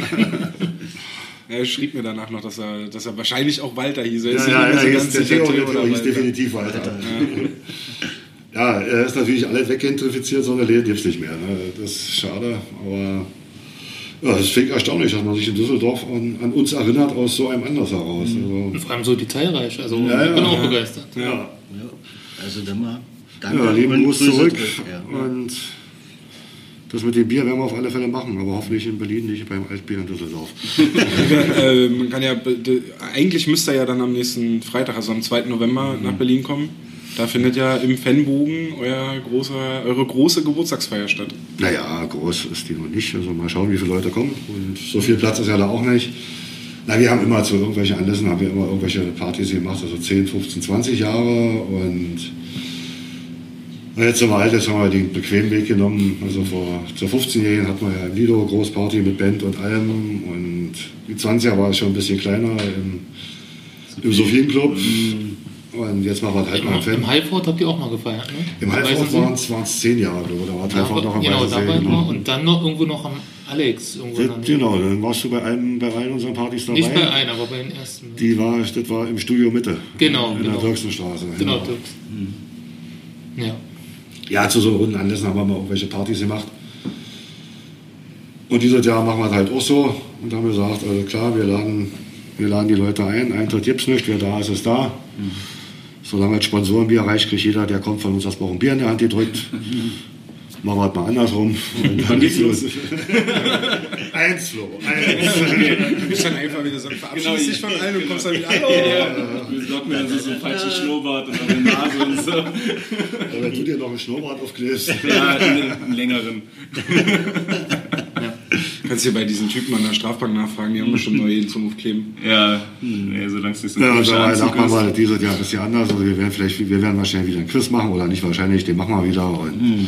Er schrieb mir danach noch, dass er, dass er wahrscheinlich auch Walter hieß. Er ja, ja, ja, er hieß, der Theo hieß definitiv Walter. Ja. Ja, er ist natürlich alles weggentrifiziert, so eine Läden gibt es nicht mehr. Ne? Das ist schade, aber ja, das finde ich erstaunlich, dass man sich in Düsseldorf an, an, uns erinnert aus so einem Anlass heraus. Mhm. Also, vor allem so detailreich, also ja, ich bin auch begeistert. Ja. Also dann mal danke ja, lieben Gruß zurück. Und das mit dem Bier werden wir auf alle Fälle machen, aber hoffentlich in Berlin, nicht beim Altbier in Düsseldorf. äh, man kann ja, eigentlich müsste er ja dann am nächsten Freitag, also am 2. November, mhm. nach Berlin kommen. Da findet ja im Fanbogen euer große, eure große Geburtstagsfeier statt. Naja, groß ist die noch nicht. Also mal schauen, wie viele Leute kommen. Und so viel Platz ist ja da auch nicht. Na, wir haben immer zu irgendwelchen Anlässen haben wir immer irgendwelche Partys gemacht, also 10, 15, 20 Jahre. Und jetzt sind wir alt, jetzt haben wir den bequemen Weg genommen. Also vor zur 15-Jährigen hatten wir ja im Lido Großparty mit Band und allem. Und die 20er war es schon ein bisschen kleiner im, im Sophienen-Club. Mhm. Und jetzt machen wir halt mal Fan. Im Highford habt ihr auch mal gefeiert, ne? Im Highford waren es zehn Jahre, glaube ich. Da war Highford noch am Genau, da war genau. Und dann noch irgendwo noch am Alex. Irgendwo das, genau, dann warst du bei, einem, bei allen unseren Partys dabei. Nicht bei einem, aber bei den ersten. Die war, das war im Studio Mitte. Genau. In genau. der Dirksenstraße. Genau, genau. Dirks. Mhm. Ja. Ja, zu so runden Anlässen haben wir mal irgendwelche Partys gemacht. Und dieses Jahr machen wir es halt auch so und haben gesagt, also klar, wir laden, wir laden die Leute ein. Eintritt gibt es nicht, wer da ist, ist da. Mhm. Solange es Sponsorenbier reicht, kriegt jeder, der kommt von uns das Wochen Bier in der Hand gedrückt. Machen wir halt mal andersrum. Und dann geht's los. eins, Flo. Eins. Du bist dann einfach wieder so, verabschiedest genau, dich von allen und kommst dann wieder, hallo. Ja, wir sorgen mir dann so einen falschen Schnurrbart und eine Nase und so. Ja, wenn du dir noch einen Schnurrbart aufklebst. Ja, einen längeren. Kannst du bei diesen Typen an der Strafbank nachfragen, die haben bestimmt neue jeden zum Aufkleben. Ja, nee, solange es nicht so ein Ja, da sagt man mal, dieses Jahr ist ja anders. Also wir werden vielleicht, wir werden wahrscheinlich wieder einen Quiz machen oder nicht wahrscheinlich, den machen wir wieder. Und mhm.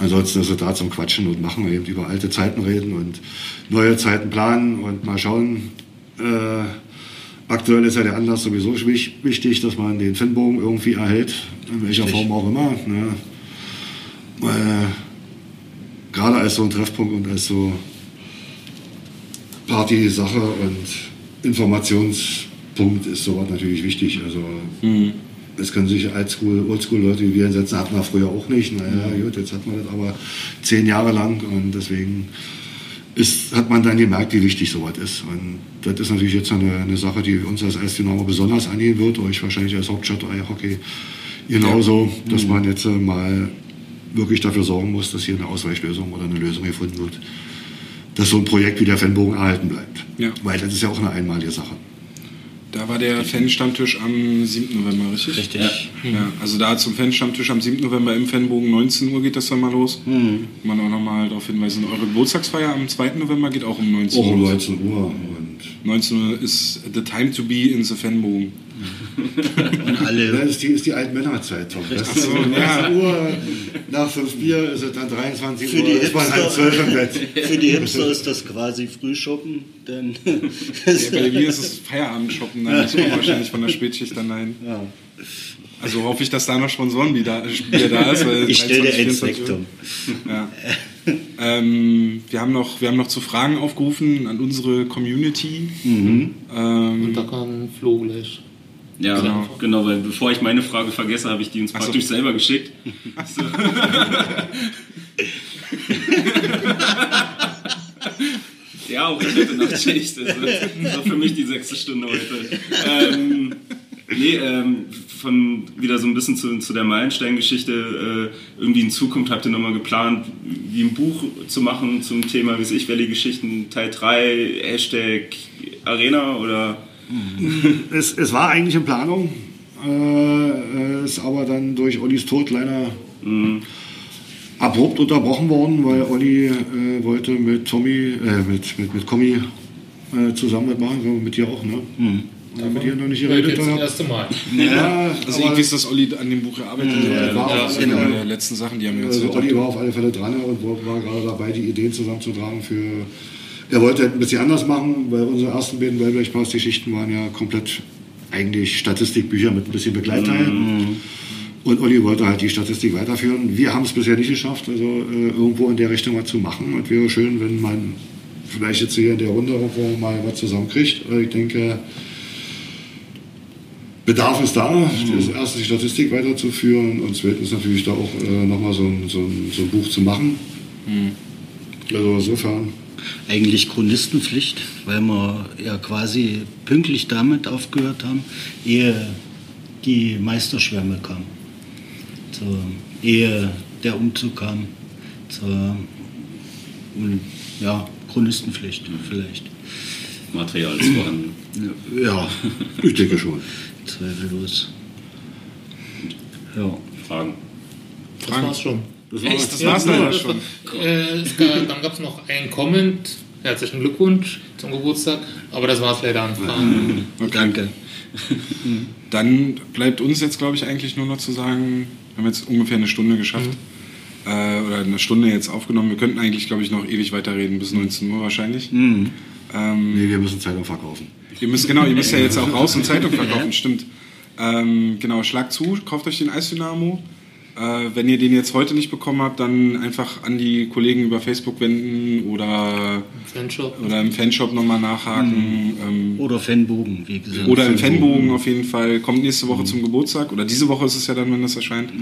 ansonsten ist es da zum Quatschen und machen wir eben über alte Zeiten reden und neue Zeiten planen und mal schauen. Äh, aktuell ist ja der Anlass sowieso wichtig, dass man den Fanbogen irgendwie erhält, in welcher Richtig. Form auch immer. Ne? Äh, gerade als so ein Treffpunkt und als so Party-Sache und Informationspunkt ist sowas natürlich wichtig. Also mhm. es können sich Oldschool, Oldschool-Leute wie wir hinsetzen, hatten wir früher auch nicht. Naja, mhm. gut, jetzt hat man das aber zehn Jahre lang und deswegen ist, hat man dann gemerkt, wie wichtig sowas ist. Und das ist natürlich jetzt eine, eine Sache, die uns als Eisdynamo besonders angehen wird, euch wahrscheinlich als Hauptstadt Eishockey genauso, ja. dass mhm. man jetzt mal wirklich dafür sorgen muss, dass hier eine Ausweichlösung oder eine Lösung gefunden wird dass so ein Projekt wie der Fanbogen erhalten bleibt. Ja. Weil das ist ja auch eine einmalige Sache. Da war der Fan-Stammtisch am 7. November, richtig? Richtig. Ja, also da zum Fan-Stammtisch am 7. November im Fanbogen, 19 Uhr geht das dann mal los. Mhm. Man auch nochmal darauf hinweisen, eure Geburtstagsfeier am 2. November geht auch um 19 Auch um Uhr. 19 Uhr. Und 19 Uhr ist the time to be in the Fanbogen. Und alle das ist die, ist die Altmännerzeit, Tom. Das ist so, ja. 19 Uhr, nach 5 Bier ist es dann 23 Für Uhr, die ist man halb Hipster. 12 im Bett. Für die Hipster ist das quasi Frühschoppen, denn Ja, bei mir ist es Feierabendshoppen, dann muss man wahrscheinlich von der Spätschicht dann dahin. Ja. Also hoffe ich, dass da noch Sponsorenbier da, Bier da ist. Weil ich stelle dir 23, eins 24 weg, Uhr. Tom. Ja. ähm, wir, haben noch, wir haben noch zu Fragen aufgerufen an unsere Community. Ähm, Und da kann Flo gleich. Ja, Genau. genau. weil bevor ich meine Frage vergesse, habe ich die uns so. praktisch selber geschickt. So. ja, auch ich hätte Nachtschicht. Das war für mich die sechste Stunde heute. Ähm, nee, ähm, von wieder so ein bisschen zu, zu der Meilenstein-Geschichte. Äh, irgendwie in Zukunft habt ihr nochmal geplant, wie ein Buch zu machen zum Thema, wie ich, Valley-Geschichten Teil 3, Hashtag Arena oder... Es, es war eigentlich in Planung, äh, ist aber dann durch Ollis Tod leider abrupt unterbrochen worden, weil Olli äh, wollte mit Tommy, äh, mit, mit, mit Kommi äh, zusammen machen, mit dir auch, ne? Haben mit dir noch nicht geredet? jetzt das erste Mal. Ja, also aber- irgendwie ist das Olli an dem Buch gearbeitet. Ja, war das auf ist alle eine der letzten Sachen, die haben wir jetzt Also Olli war auf alle Fälle dran und war war gerade dabei, die Ideen zusammenzutragen für. Er wollte ein bisschen anders machen, weil unsere ersten beiden Wellblechpass-Geschichten waren ja komplett eigentlich Statistikbücher mit ein bisschen Begleitteilen. Und Olli wollte halt die Statistik weiterführen. Wir haben es bisher nicht geschafft, also äh, irgendwo in der Richtung was zu machen. Und wäre schön, wenn man vielleicht jetzt hier in der Runde irgendwo mal was zusammenkriegt. Ich denke, Bedarf ist da, das erste die Statistik weiterzuführen und zweitens natürlich da auch äh, nochmal so ein, so, so ein Buch zu machen. Also insofern, eigentlich Chronistenpflicht, weil wir ja quasi pünktlich damit aufgehört haben, ehe die Meisterschwärme kam. So, ehe der Umzug kam. So, und, ja, Chronistenpflicht vielleicht. Material ist vorhanden. ja, ich denke schon. Zweifellos. Ja. Fragen. Das war's schon. Das Echt? Das Ja, war's nur, leider schon. Äh, gab, dann gab es noch einen Comment. Herzlichen Glückwunsch zum Geburtstag. Aber das war es leider an Fragen. Danke. Dann bleibt uns jetzt, glaube ich, eigentlich nur noch zu sagen, wir haben jetzt ungefähr eine Stunde geschafft. Äh, oder eine Stunde jetzt aufgenommen. Wir könnten eigentlich, glaube ich, noch ewig weiterreden, bis 19 Uhr wahrscheinlich. Ähm, Nee, wir müssen Zeitung verkaufen. ihr müsst, genau, ihr müsst ja jetzt auch raus und Zeitung verkaufen, stimmt. Ähm, genau, schlag zu, kauft euch den Eisdynamo. Äh, wenn ihr den jetzt heute nicht bekommen habt, dann einfach an die Kollegen über Facebook wenden oder, Fanshop. oder im Fanshop nochmal nachhaken. Ähm, Oder Fanbogen, wie gesagt. Oder im Fanbogen auf jeden Fall. Kommt nächste Woche zum Geburtstag. Oder diese Woche ist es ja dann, wenn das erscheint.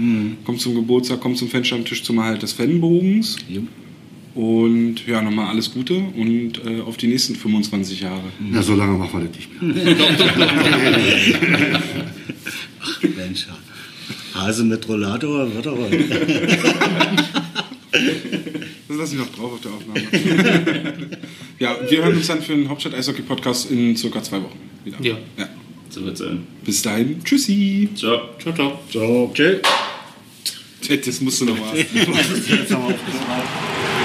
Kommt zum Geburtstag, kommt zum Fanstammtisch zum Erhalt des Fanbogens. Und ja, nochmal alles Gute und äh, auf die nächsten 25 Jahre. Na, so lange machen wir das nicht mehr. Mensch, ja. Hase mit Rollator wird aber. Das lasse ich noch drauf auf der Aufnahme. ja, wir hören uns dann für den Hauptstadt Eishockey Podcast in circa zwei Wochen wieder. Ja. ja. So wird's sein. Bis dahin, tschüssi. Ciao. Ciao, ciao. Ciao. Tschö. Das musst du noch mal. Jetzt haben wir aufgeschlagen.